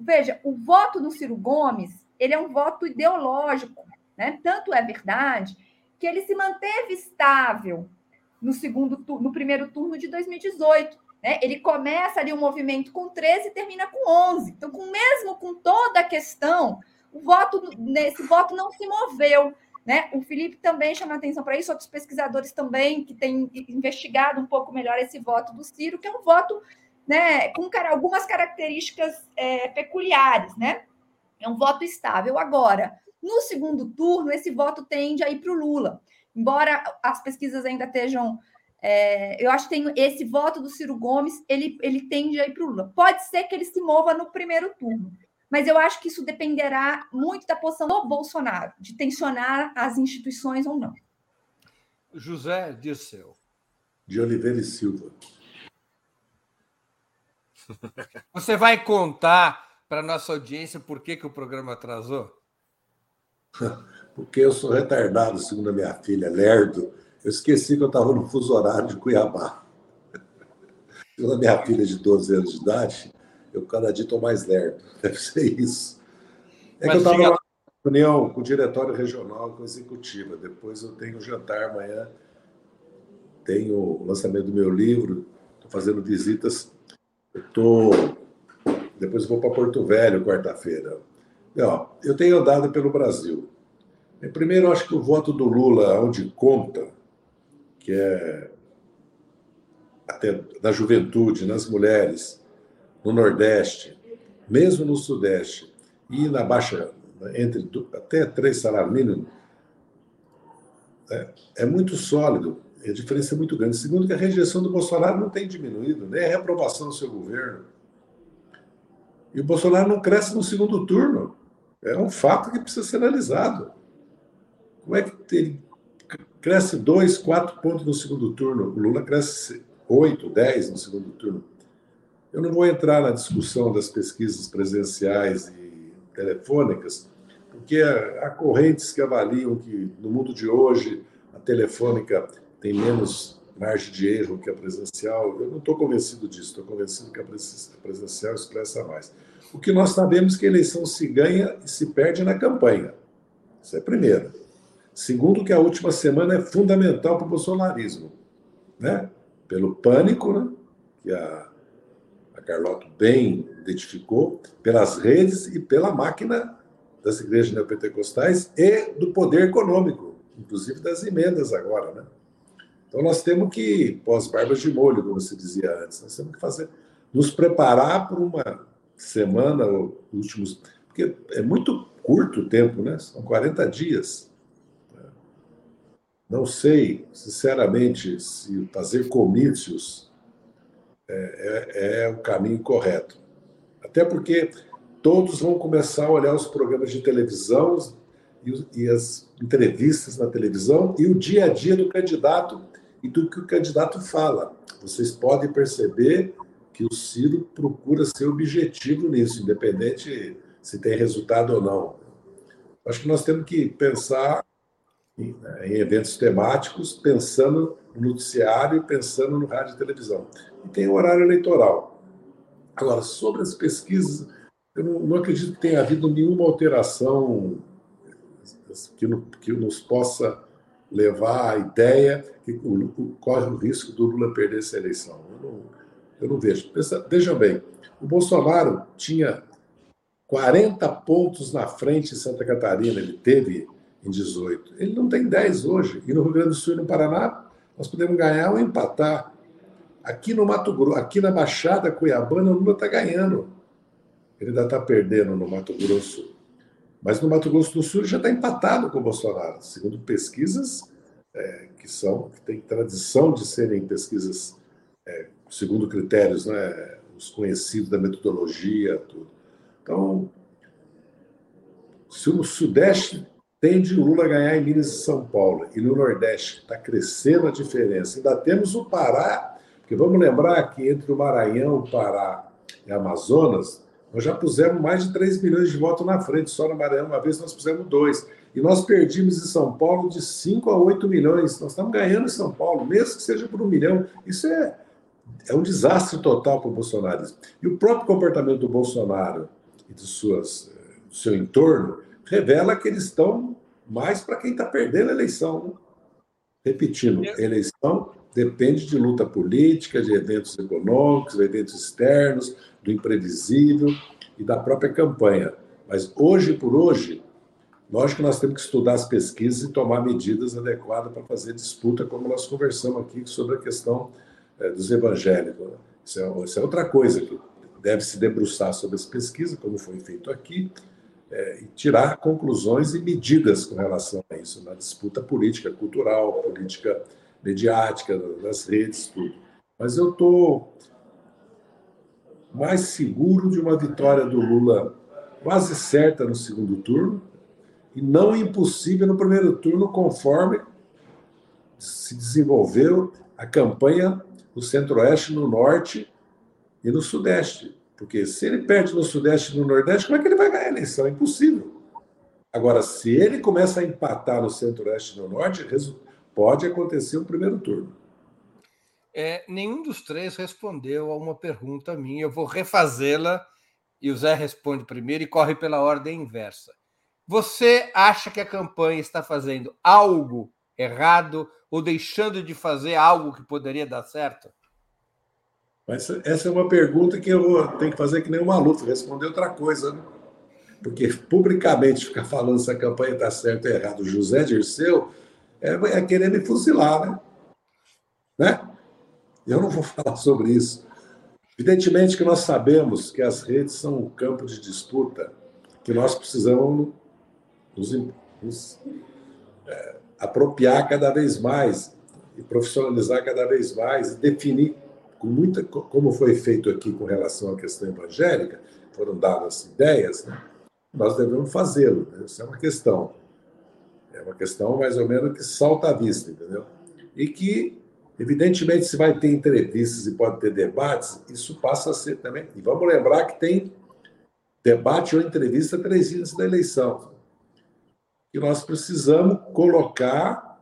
veja, o voto do Ciro Gomes ele é um voto ideológico, né? Tanto é verdade que ele se manteve estável no segundo no primeiro turno de 2018. Né? Ele começa ali o um movimento com 13 e termina com 11. Então, com, mesmo com toda a questão, o voto nesse voto não se moveu. Né? O Felipe também chama atenção para isso, outros pesquisadores também que têm investigado um pouco melhor esse voto do Ciro, que é um voto né, com algumas características é, peculiares. Né? É um voto estável. Agora, no segundo turno, esse voto tende a ir para o Lula. Embora as pesquisas ainda estejam. É, eu acho que tem esse voto do Ciro Gomes, ele, ele tende a ir para o Lula. Pode ser que ele se mova no primeiro turno, mas eu acho que isso dependerá muito da posição do Bolsonaro, de tensionar as instituições ou não. José Dirceu. De Oliveira e Silva. Você vai contar para nossa audiência por que, que o programa atrasou? Porque eu sou retardado, segundo a minha filha, lerdo. Eu esqueci que eu estava no fuso horário de Cuiabá. Segundo a minha filha de 12 anos de idade, eu cada dia estou mais lerdo. Deve ser isso. É Mas que eu estava na reunião com o diretório regional, com a executiva. Depois eu tenho jantar amanhã, tenho o lançamento do meu livro, estou fazendo visitas. Tô... Depois eu vou para Porto Velho, quarta-feira. Eu tenho andado pelo Brasil. Primeiro, eu acho que o voto do Lula, onde conta, que é até na juventude, nas mulheres, no Nordeste, mesmo no Sudeste, e na Baixa, entre até três salários mínimos, é, é muito sólido. A diferença é muito grande. Segundo, que a rejeição do Bolsonaro não tem diminuído, nem a reprovação do seu governo. E o Bolsonaro não cresce no segundo turno. É um fato que precisa ser analisado. Como é que ele cresce dois, quatro pontos no segundo turno? O Lula cresce oito, dez no segundo turno. Eu não vou entrar na discussão das pesquisas presenciais e telefônicas, porque há correntes que avaliam que no mundo de hoje a telefônica tem menos margem de erro que a presencial. Eu não estou convencido disso, estou convencido que a presencial expressa mais. O que nós sabemos é que a eleição se ganha e se perde na campanha. Isso é primeiro. Segundo, que a última semana é fundamental para o bolsonarismo. Né? Pelo pânico, né? que a, a Carlota bem identificou, pelas redes e pela máquina das igrejas neopentecostais e do poder econômico, inclusive das emendas agora. Né? Então nós temos que, pós-barbas de molho, como se dizia antes, nós temos que fazer, nos preparar para uma semana, ou últimos. Porque é muito curto o tempo, né? São 40 dias. Não sei, sinceramente, se fazer comícios é, é, é o caminho correto. Até porque todos vão começar a olhar os programas de televisão e, as entrevistas na televisão e o dia a dia do candidato e do que o candidato fala. Vocês podem perceber que o Ciro procura ser objetivo nisso, independente se tem resultado ou não. Acho que nós temos que pensar em, né, eventos temáticos, pensando no noticiário e pensando no rádio e televisão. E tem o horário eleitoral. Agora, sobre as pesquisas, eu não, não acredito que tenha havido nenhuma alteração que, no, que nos possa levar à ideia que o, corre o risco do Lula perder essa eleição. Eu não, eu não vejo. veja bem, o Bolsonaro tinha 40 pontos na frente em Santa Catarina, ele teve em 18. Ele não tem 10 hoje. E no Rio Grande do Sul e no Paraná, nós podemos ganhar ou empatar. Aqui no Mato Grosso, aqui na Baixada Cuiabana, o Lula está ganhando. Ele ainda está perdendo no Mato Grosso. Mas no Mato Grosso do Sul já está empatado com o Bolsonaro, segundo pesquisas é, que são que têm tradição de serem pesquisas é, segundo critérios, né, os conhecidos da metodologia, tudo. Então, se o Sudeste tende o Lula a ganhar em Minas e São Paulo, e no Nordeste está crescendo a diferença, ainda temos o Pará, porque vamos lembrar que entre o Maranhão, Pará e Amazonas, nós já pusemos mais de 3 milhões de votos na frente, só no Maranhão, uma vez nós pusemos dois. E nós perdimos em São Paulo de 5 a 8 milhões. Nós estamos ganhando em São Paulo, mesmo que seja por um milhão. Isso é, é um desastre total para o bolsonarismo. E o próprio comportamento do Bolsonaro e de suas, do seu entorno revela que eles estão mais para quem está perdendo a eleição. Né? Repetindo, eleição depende de luta política, de eventos econômicos, de eventos externos, do imprevisível e da própria campanha. Mas hoje por hoje, lógico que nós temos que estudar as pesquisas e tomar medidas adequadas para fazer disputa, como nós conversamos aqui sobre a questão é, dos evangélicos. Isso é, isso é outra coisa que deve se debruçar sobre as pesquisas, como foi feito aqui, é, e tirar conclusões e medidas com relação a isso, na disputa política, cultural, política mediática, das redes, tudo. Mas eu estou mais seguro de uma vitória do Lula quase certa no segundo turno e não impossível no primeiro turno, conforme se desenvolveu a campanha no Centro-Oeste, no Norte e no Sudeste. Porque se ele perde no Sudeste e no Nordeste, como é que ele vai ganhar a eleição? É impossível. Agora, se ele começa a empatar no Centro-Oeste e no Norte, pode acontecer o primeiro turno. É, nenhum dos três respondeu a uma pergunta minha. Eu vou refazê-la e o Zé responde primeiro e corre pela ordem inversa. Você acha que a campanha está fazendo algo errado ou deixando de fazer algo que poderia dar certo? Mas essa é uma pergunta que eu tenho que fazer que nem o Maluf, responder outra coisa, né? Porque publicamente ficar falando se a campanha está certa ou errada, o José Dirceu, é, é querer me fuzilar, né? né? Eu não vou falar sobre isso. Evidentemente que nós sabemos que as redes são um campo de disputa que nós precisamos nos, nos é, apropriar cada vez mais e profissionalizar cada vez mais e definir com muita, como foi feito aqui com relação à questão evangélica, foram dadas ideias, né? nós devemos fazê-lo. Né? Isso é uma questão. É uma questão mais ou menos que salta à vista, entendeu? E que, evidentemente, se vai ter entrevistas e pode ter debates, isso passa a ser também. E vamos lembrar que tem debate ou entrevista três dias da eleição. Que nós precisamos colocar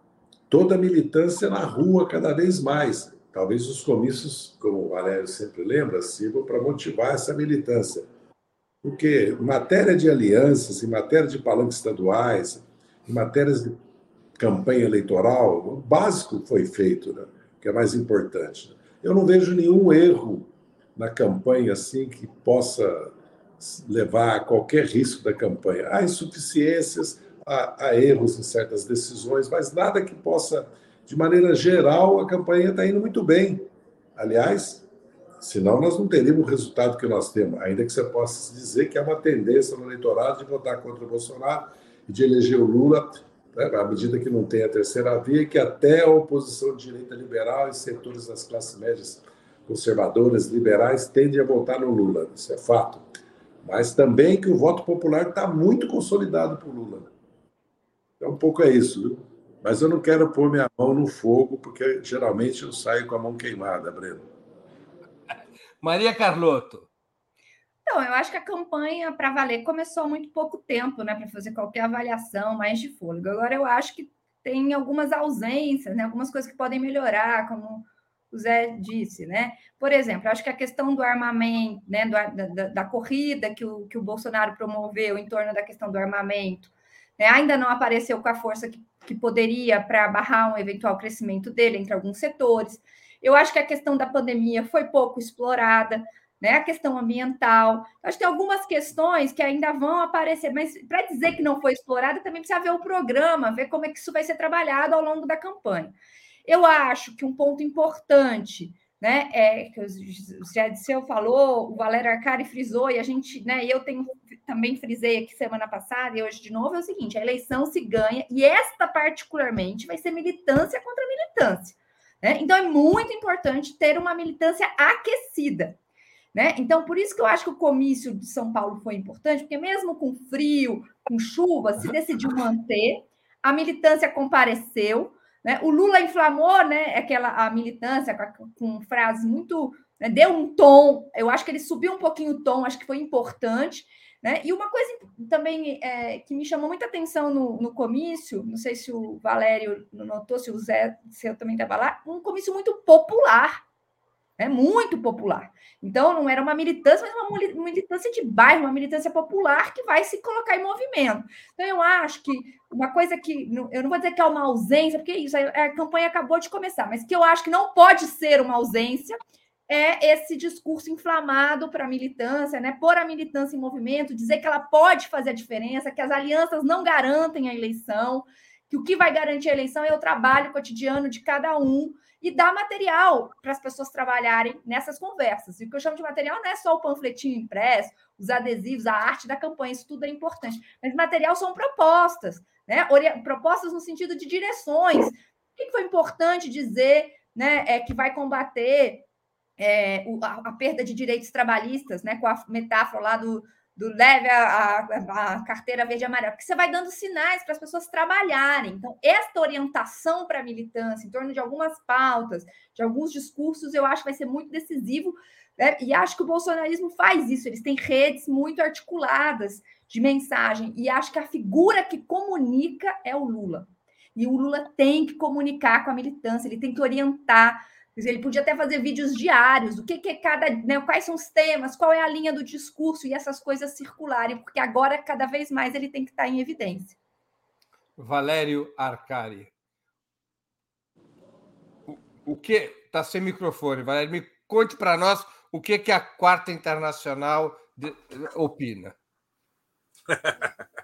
toda a militância na rua cada vez mais. Talvez os comícios, como o Valério sempre lembra, sirvam para motivar essa militância. Porque em matéria de alianças, em matéria de palanques estaduais, em matérias de campanha eleitoral, o básico foi feito, né? que é mais importante. Eu não vejo nenhum erro na campanha assim que possa levar a qualquer risco da campanha. Há insuficiências, há, há erros em certas decisões, mas nada que possa de maneira geral, a campanha está indo muito bem. Aliás, senão nós não teríamos o resultado que nós temos, ainda que você possa dizer que há uma tendência no eleitorado de votar contra o Bolsonaro de eleger o Lula, né, à medida que não tem a terceira via, que até a oposição de direita liberal e setores das classes médias conservadoras, liberais, tendem a votar no Lula. Isso é fato. Mas também que o voto popular está muito consolidado para o Lula. Então, um pouco é isso. Viu? Mas eu não quero pôr minha mão no fogo, porque geralmente eu saio com a mão queimada, Breno. Maria Carlotto. Não, eu acho que a campanha para valer começou há muito pouco tempo, né, para fazer qualquer avaliação mais de fôlego. Agora eu acho que tem algumas ausências, né? algumas coisas que podem melhorar, como o Zé disse, né? Por exemplo, acho que a questão do armamento, né, do, da, da, corrida que o, que o Bolsonaro promoveu em torno da questão do armamento, né, ainda não apareceu com a força que, que poderia para barrar um eventual crescimento dele entre alguns setores. Eu acho que a questão da pandemia foi pouco explorada, né? A questão ambiental. Acho que tem algumas questões que ainda vão aparecer, mas para dizer que não foi explorada, também precisa ver o programa, ver como é que isso vai ser trabalhado ao longo da campanha. Eu acho que um ponto importante, né, é que o Zé falou, o Valério Arcari frisou, e a gente, né, eu tenho também frisei aqui semana passada e hoje de novo, é o seguinte: a eleição se ganha, e esta particularmente vai ser militância contra militância. Né? Então é muito importante ter uma militância aquecida. Né? Então, por isso que eu acho que o comício de São Paulo foi importante, porque mesmo com frio, com chuva, se decidiu manter, a militância compareceu, né? O Lula inflamou né, aquela a militância com, com frases muito. Né, deu um tom, eu acho que ele subiu um pouquinho o tom, acho que foi importante. Né? E uma coisa também é, que me chamou muita atenção no, no, comício, não sei se o Valério notou, se o Zé se eu também estava lá, um comício muito popular é muito popular. Então, não era uma militância, mas uma militância de bairro, uma militância popular que vai se colocar em movimento. Então, eu acho que uma coisa que, eu não vou dizer que é uma ausência, porque isso, a campanha acabou de começar, mas que eu acho que não pode ser uma ausência é esse discurso inflamado para a militância, né? pôr a militância em movimento, dizer que ela pode fazer a diferença, que as alianças não garantem a eleição, que o que vai garantir a eleição é o trabalho cotidiano de cada um e dar material para as pessoas trabalharem nessas conversas. E o que eu chamo de material não é só o panfletinho impresso, os adesivos, a arte da campanha, isso tudo é importante. Mas material são propostas, né? Propostas no sentido de direções. O que foi importante dizer né, é que vai combater é, a, a, perda de direitos trabalhistas, né, com a metáfora lá do, do leve a, a, a, carteira verde e amarela, porque você vai dando sinais para as pessoas trabalharem. Então, esta orientação para a militância, em torno de algumas pautas, de alguns discursos, eu acho que vai ser muito decisivo. Né? E acho que o bolsonarismo faz isso, eles têm redes muito articuladas de mensagem, e acho que a figura que comunica é o Lula. E o Lula tem que comunicar com a militância, ele tem que orientar ele podia até fazer vídeos diários, o que, que é cada, né, quais são os temas, qual é a linha do discurso e essas coisas circularem, porque agora cada vez mais ele tem que estar em evidência. Valério Arcari. O, o que está sem microfone, Valério? Me conte para nós o que que a quarta internacional de, opina.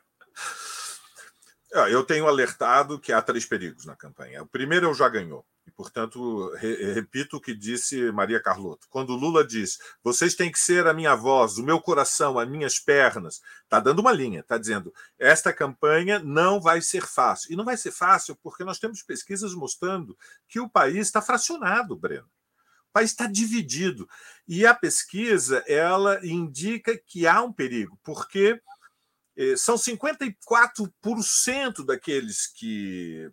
Eu tenho alertado que há três perigos na campanha. O primeiro é o já ganhou. E, portanto, re repito o que disse Maria Carlotto. Quando Lula diz: vocês têm que ser a minha voz, o meu coração, as minhas pernas, está dando uma linha, está dizendo: esta campanha não vai ser fácil. E não vai ser fácil porque nós temos pesquisas mostrando que o país está fracionado, Breno. O país está dividido. E a pesquisa ela indica que há um perigo, porque eh, são 54% daqueles que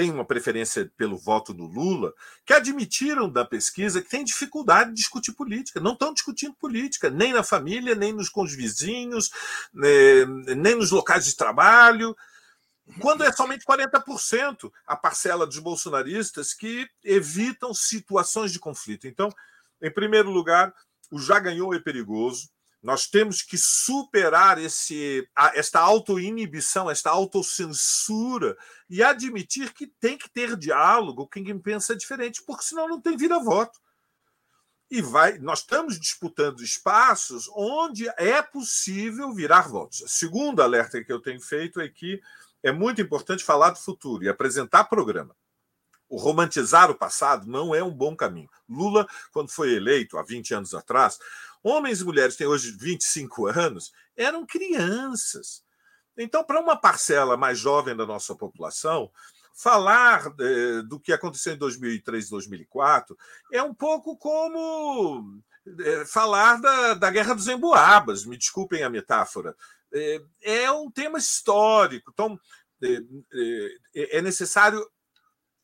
têm uma preferência pelo voto do Lula, que admitiram da pesquisa que tem dificuldade de discutir política, não estão discutindo política, nem na família, nem nos com os vizinhos, né, nem nos locais de trabalho, quando é somente 40% a parcela dos bolsonaristas que evitam situações de conflito. Então, em primeiro lugar, o já ganhou é perigoso. Nós temos que superar esse, esta autoinibição, esta autocensura e admitir que tem que ter diálogo com quem pensa diferente, porque senão não tem vira-voto. E vai, nós estamos disputando espaços onde é possível virar votos. O segundo alerta que eu tenho feito é que é muito importante falar do futuro e apresentar programa. O romantizar o passado não é um bom caminho. Lula, quando foi eleito há 20 anos atrás, Homens e mulheres têm hoje 25 anos, eram crianças. Então, para uma parcela mais jovem da nossa população, falar eh, do que aconteceu em 2003, 2004 é um pouco como eh, falar da, da Guerra dos Emboabas, me desculpem a metáfora. Eh, é um tema histórico, então é necessário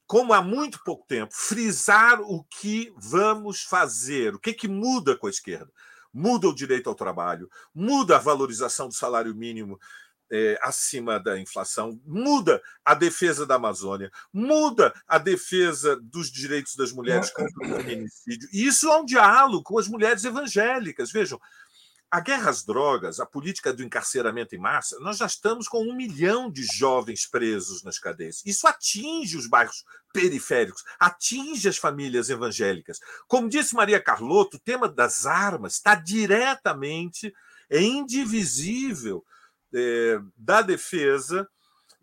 como há muito pouco tempo, frisar o que vamos fazer, o que, que muda com a esquerda. Muda o direito ao trabalho, muda a valorização do salário mínimo, é, acima da inflação, muda a defesa da Amazônia, muda a defesa dos direitos das mulheres contra o feminicídio. E isso é um diálogo com as mulheres evangélicas. Vejam, a guerra às drogas, a política do encarceramento em massa, nós já estamos com um milhão de jovens presos nas cadeias. Isso atinge os bairros periféricos, atinge as famílias evangélicas. Como disse Maria Carlotto, o tema das armas está diretamente, é indivisível é, da defesa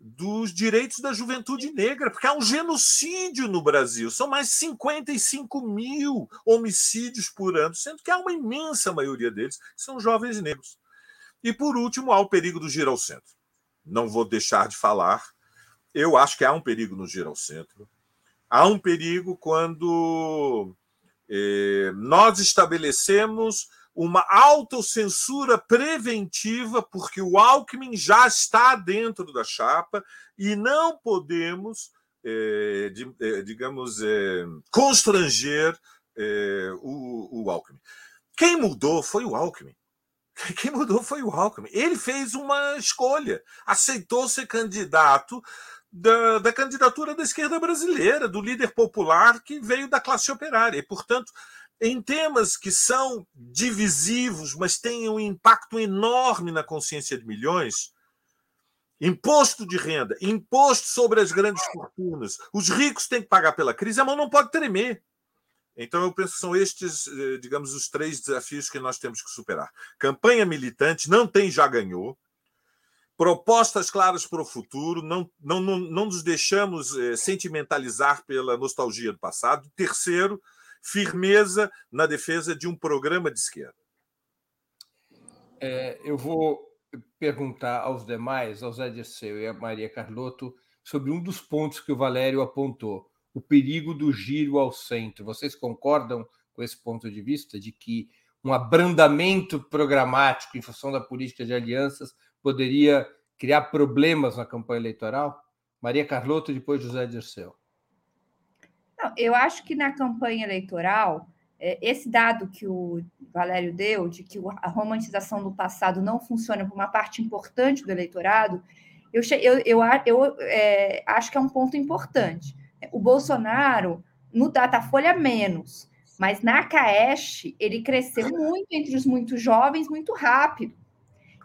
dos direitos da juventude negra, porque há um genocídio no Brasil. São mais 55 mil homicídios por ano, sendo que há uma imensa maioria deles que são jovens negros. E, por último, há o perigo do giro ao centro. Não vou deixar de falar. Eu acho que há um perigo no giro ao centro. Há um perigo quando eh, nós estabelecemos uma autocensura preventiva, porque o Alckmin já está dentro da chapa e não podemos, é, de, é, digamos, é, constranger o, o Alckmin. Quem mudou foi o Alckmin. Quem mudou foi o Alckmin. Ele fez uma escolha, aceitou ser candidato da, da, candidatura da esquerda brasileira, do líder popular que veio da classe operária. E, portanto, em temas que são divisivos, mas têm um impacto enorme na consciência de milhões, imposto de renda, imposto sobre as grandes fortunas, os ricos têm que pagar pela crise, a mão não pode tremer. Então, eu penso que são estes, eh, digamos, os três desafios que nós temos que superar. Campanha militante, não tem, já ganhou. Propostas claras para o futuro, não, não, não, não nos deixamos eh, sentimentalizar pela nostalgia do passado. Terceiro, firmeza na defesa de um programa de esquerda. É, eu vou perguntar aos demais, ao Zé Dirceu e a Maria Carlotto, sobre um dos pontos que o Valério apontou, o perigo do giro ao centro. Vocês concordam com esse ponto de vista, de que um abrandamento programático em função da política de alianças poderia criar problemas na campanha eleitoral? Maria Carlotto, depois José Dirceu. Eu acho que na campanha eleitoral, é, esse dado que o Valério deu, de que a romantização do passado não funciona para uma parte importante do eleitorado, eu, eu, eu, eu é, acho que é um ponto importante. O Bolsonaro, no Datafolha, menos, mas na CAESH, ele cresceu muito entre os muito jovens, muito rápido.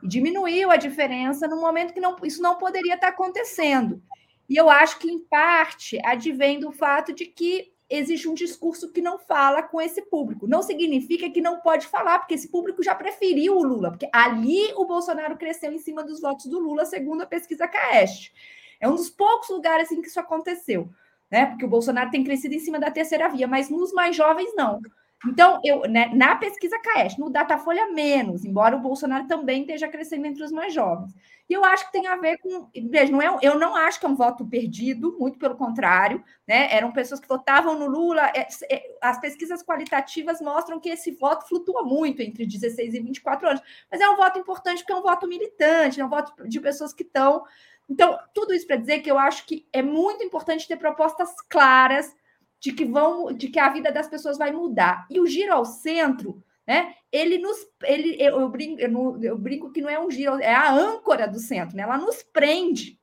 E diminuiu a diferença no momento que não, isso não poderia estar acontecendo. E eu acho que, em parte, advém do fato de que existe um discurso que não fala com esse público. Não significa que não pode falar, porque esse público já preferiu o Lula, porque ali o Bolsonaro cresceu em cima dos votos do Lula, segundo a pesquisa Caest. É um dos poucos lugares em que isso aconteceu, né? Porque o Bolsonaro tem crescido em cima da terceira via, mas nos mais jovens não. Então, eu, né, na pesquisa CAES, no Datafolha menos, embora o Bolsonaro também esteja crescendo entre os mais jovens. E eu acho que tem a ver com. Veja, não é, eu não acho que é um voto perdido, muito pelo contrário, né? Eram pessoas que votavam no Lula. É, é, as pesquisas qualitativas mostram que esse voto flutua muito entre 16 e 24 anos. Mas é um voto importante porque é um voto militante, é um voto de pessoas que estão. Então, tudo isso para dizer que eu acho que é muito importante ter propostas claras de que vão, de que a vida das pessoas vai mudar. E o giro ao centro, né? Ele nos, ele, eu, eu brinco, eu, eu brinco que não é um giro, é a âncora do centro, né? Ela nos prende,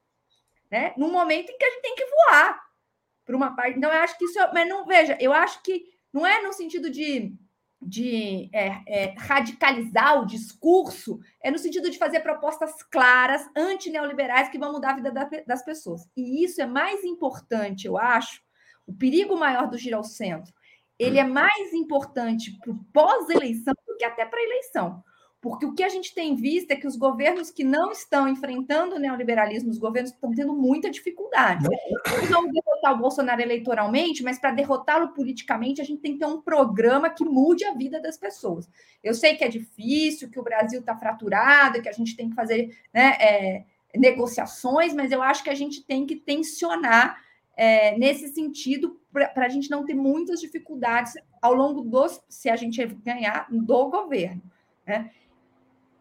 né? No momento em que a gente tem que voar para uma parte. Então eu acho que isso, é, mas não veja, eu acho que não é no sentido de de é, é, radicalizar o discurso é no sentido de fazer propostas claras, anti-neoliberais, que vão mudar a vida da, das pessoas. E isso é mais importante, eu acho, o perigo maior do giro ao centro, ele é mais importante para o pós-eleição do que até para a eleição. Porque o que a gente tem visto é que os governos que não estão enfrentando o neoliberalismo, os governos estão tendo muita dificuldade. Eles vão derrotar o Bolsonaro eleitoralmente, mas para derrotá-lo politicamente, a gente tem que ter um programa que mude a vida das pessoas. Eu sei que é difícil, que o Brasil está fraturado, que a gente tem que fazer né, é, negociações, mas eu acho que a gente tem que tensionar é, nesse sentido, para a gente não ter muitas dificuldades ao longo dos, se a gente ganhar, do governo. Né?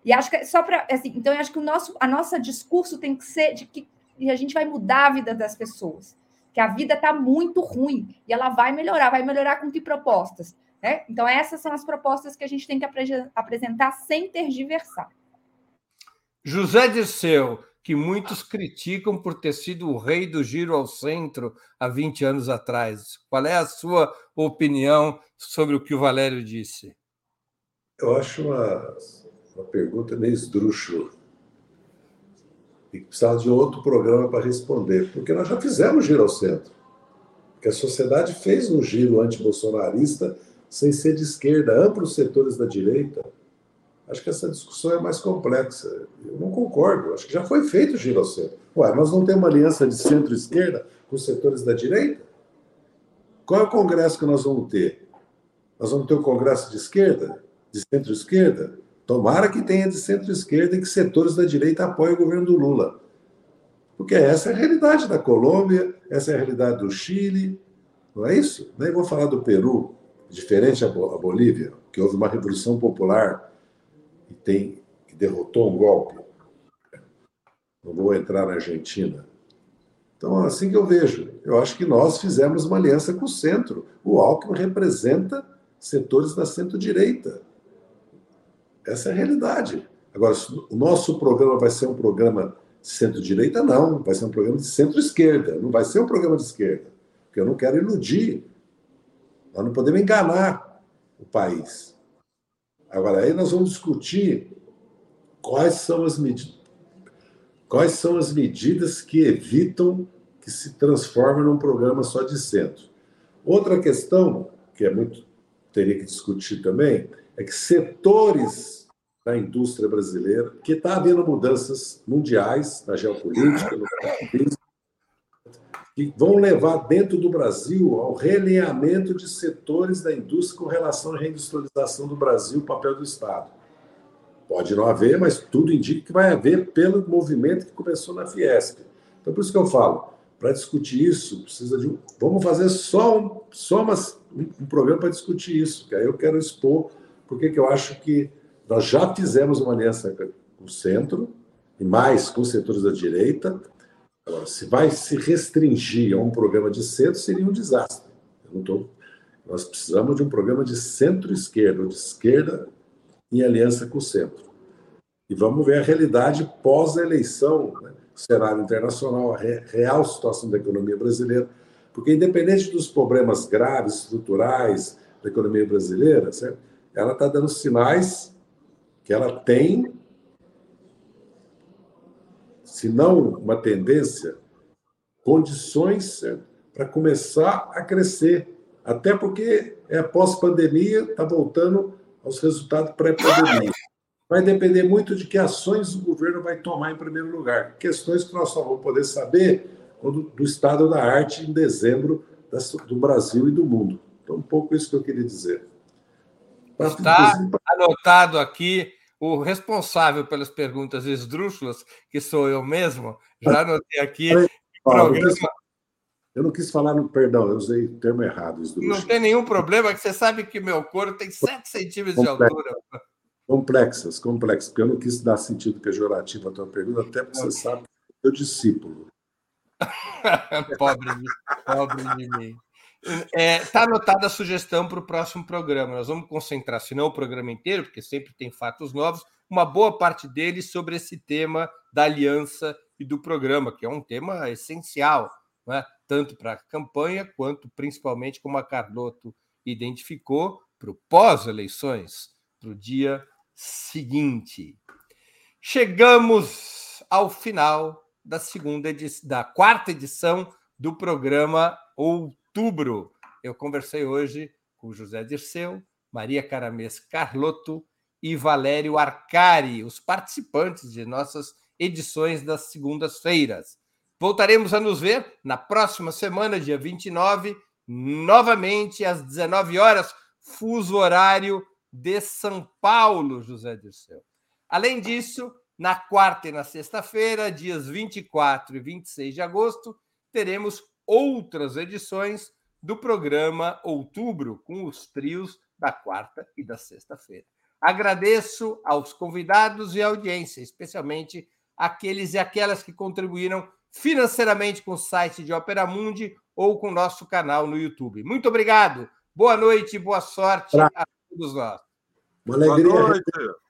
E acho que só para assim, então eu acho que o nosso, a nossa discurso tem que ser de que a gente vai mudar a vida das pessoas, que a vida está muito ruim e ela vai melhorar, vai melhorar com que propostas? Né? Então essas são as propostas que a gente tem que apresentar sem tergiversar. José Dirceu, que muitos criticam por ter sido o rei do giro ao centro há 20 anos atrás. Qual é a sua opinião sobre o que o Valério disse? Eu acho uma, uma pergunta meio esdrúxula. E precisava de outro programa para responder, porque nós já fizemos giro ao centro. Porque a sociedade fez um giro antibolsonarista sem ser de esquerda, amplos setores da direita Acho que essa discussão é mais complexa. Eu não concordo. Acho que já foi feito o giro ao centro. Ué, nós não temos uma aliança de centro-esquerda com os setores da direita? Qual é o congresso que nós vamos ter? Nós vamos ter um congresso de esquerda? De centro-esquerda? Tomara que tenha de centro-esquerda e que setores da direita apoiem o governo do Lula. Porque essa é a realidade da Colômbia, essa é a realidade do Chile, não é isso? Nem vou falar do Peru, diferente a Bolívia, que houve uma revolução popular que tem derrotou um golpe. Não vou entrar na Argentina. Então, assim que eu vejo, eu acho que nós fizemos uma aliança com o centro. O Alckmin representa setores da centro-direita. Essa é a realidade. Agora, o nosso programa vai ser um programa de centro-direita? Não, vai ser um programa de centro-esquerda. Não vai ser um programa de esquerda. Porque eu não quero iludir. Nós não podemos enganar o país. Agora, aí nós vamos discutir quais são as medidas, quais são as medidas que evitam que se transforme num programa só de centro. Outra questão que é muito teria que discutir também é que setores da indústria brasileira, que está havendo mudanças mundiais na geopolítica, no que vão levar dentro do Brasil ao realinhamento de setores da indústria com relação à reindustrialização do Brasil, o papel do Estado. Pode não haver, mas tudo indica que vai haver pelo movimento que começou na Fiesp. Então, por isso que eu falo, para discutir isso, precisa de um. Vamos fazer só um, só um, um programa para discutir isso, que aí eu quero expor porque que eu acho que nós já fizemos uma aliança com o centro, e mais com os setores da direita, Agora, se vai se restringir a um programa de centro, seria um desastre. Tô... Nós precisamos de um programa de centro-esquerda, ou de esquerda em aliança com o centro. E vamos ver a realidade pós-eleição, né? o cenário internacional, a real situação da economia brasileira. Porque, independente dos problemas graves, estruturais da economia brasileira, certo? ela está dando sinais que ela tem se não uma tendência, condições para começar a crescer. Até porque é pós-pandemia, está voltando aos resultados pré-pandemia. Vai depender muito de que ações o governo vai tomar em primeiro lugar. Questões que nós só vamos poder saber quando, do estado da arte em dezembro do Brasil e do mundo. Então, um pouco isso que eu queria dizer. Está anotado aqui o responsável pelas perguntas esdrúxulas, que sou eu mesmo, já anotei aqui. programa... Eu não quis falar no perdão, eu usei o termo errado. Não tem nenhum problema, que você sabe que meu corpo tem 7 centímetros de altura. Complexas, complexas, porque eu não quis dar sentido pejorativo à tua pergunta, até porque você sabe que eu discípulo. pobre, pobre de mim. Está é, anotada a sugestão para o próximo programa. Nós vamos concentrar, se não o programa inteiro, porque sempre tem fatos novos, uma boa parte deles sobre esse tema da aliança e do programa, que é um tema essencial, né? tanto para a campanha quanto, principalmente, como a Carlotto identificou, para o pós-eleições, para o dia seguinte. Chegamos ao final da segunda edição, da quarta edição do programa Outubro outubro. Eu conversei hoje com José Dirceu, Maria Caramês Carlotto e Valério Arcari, os participantes de nossas edições das segundas-feiras. Voltaremos a nos ver na próxima semana, dia 29, novamente às 19 horas, fuso horário de São Paulo, José Dirceu. Além disso, na quarta e na sexta-feira, dias 24 e 26 de agosto, teremos outras edições do programa Outubro, com os trios da quarta e da sexta-feira. Agradeço aos convidados e à audiência, especialmente aqueles e aquelas que contribuíram financeiramente com o site de Opera Mundi ou com o nosso canal no YouTube. Muito obrigado, boa noite e boa sorte a todos nós. Uma alegria.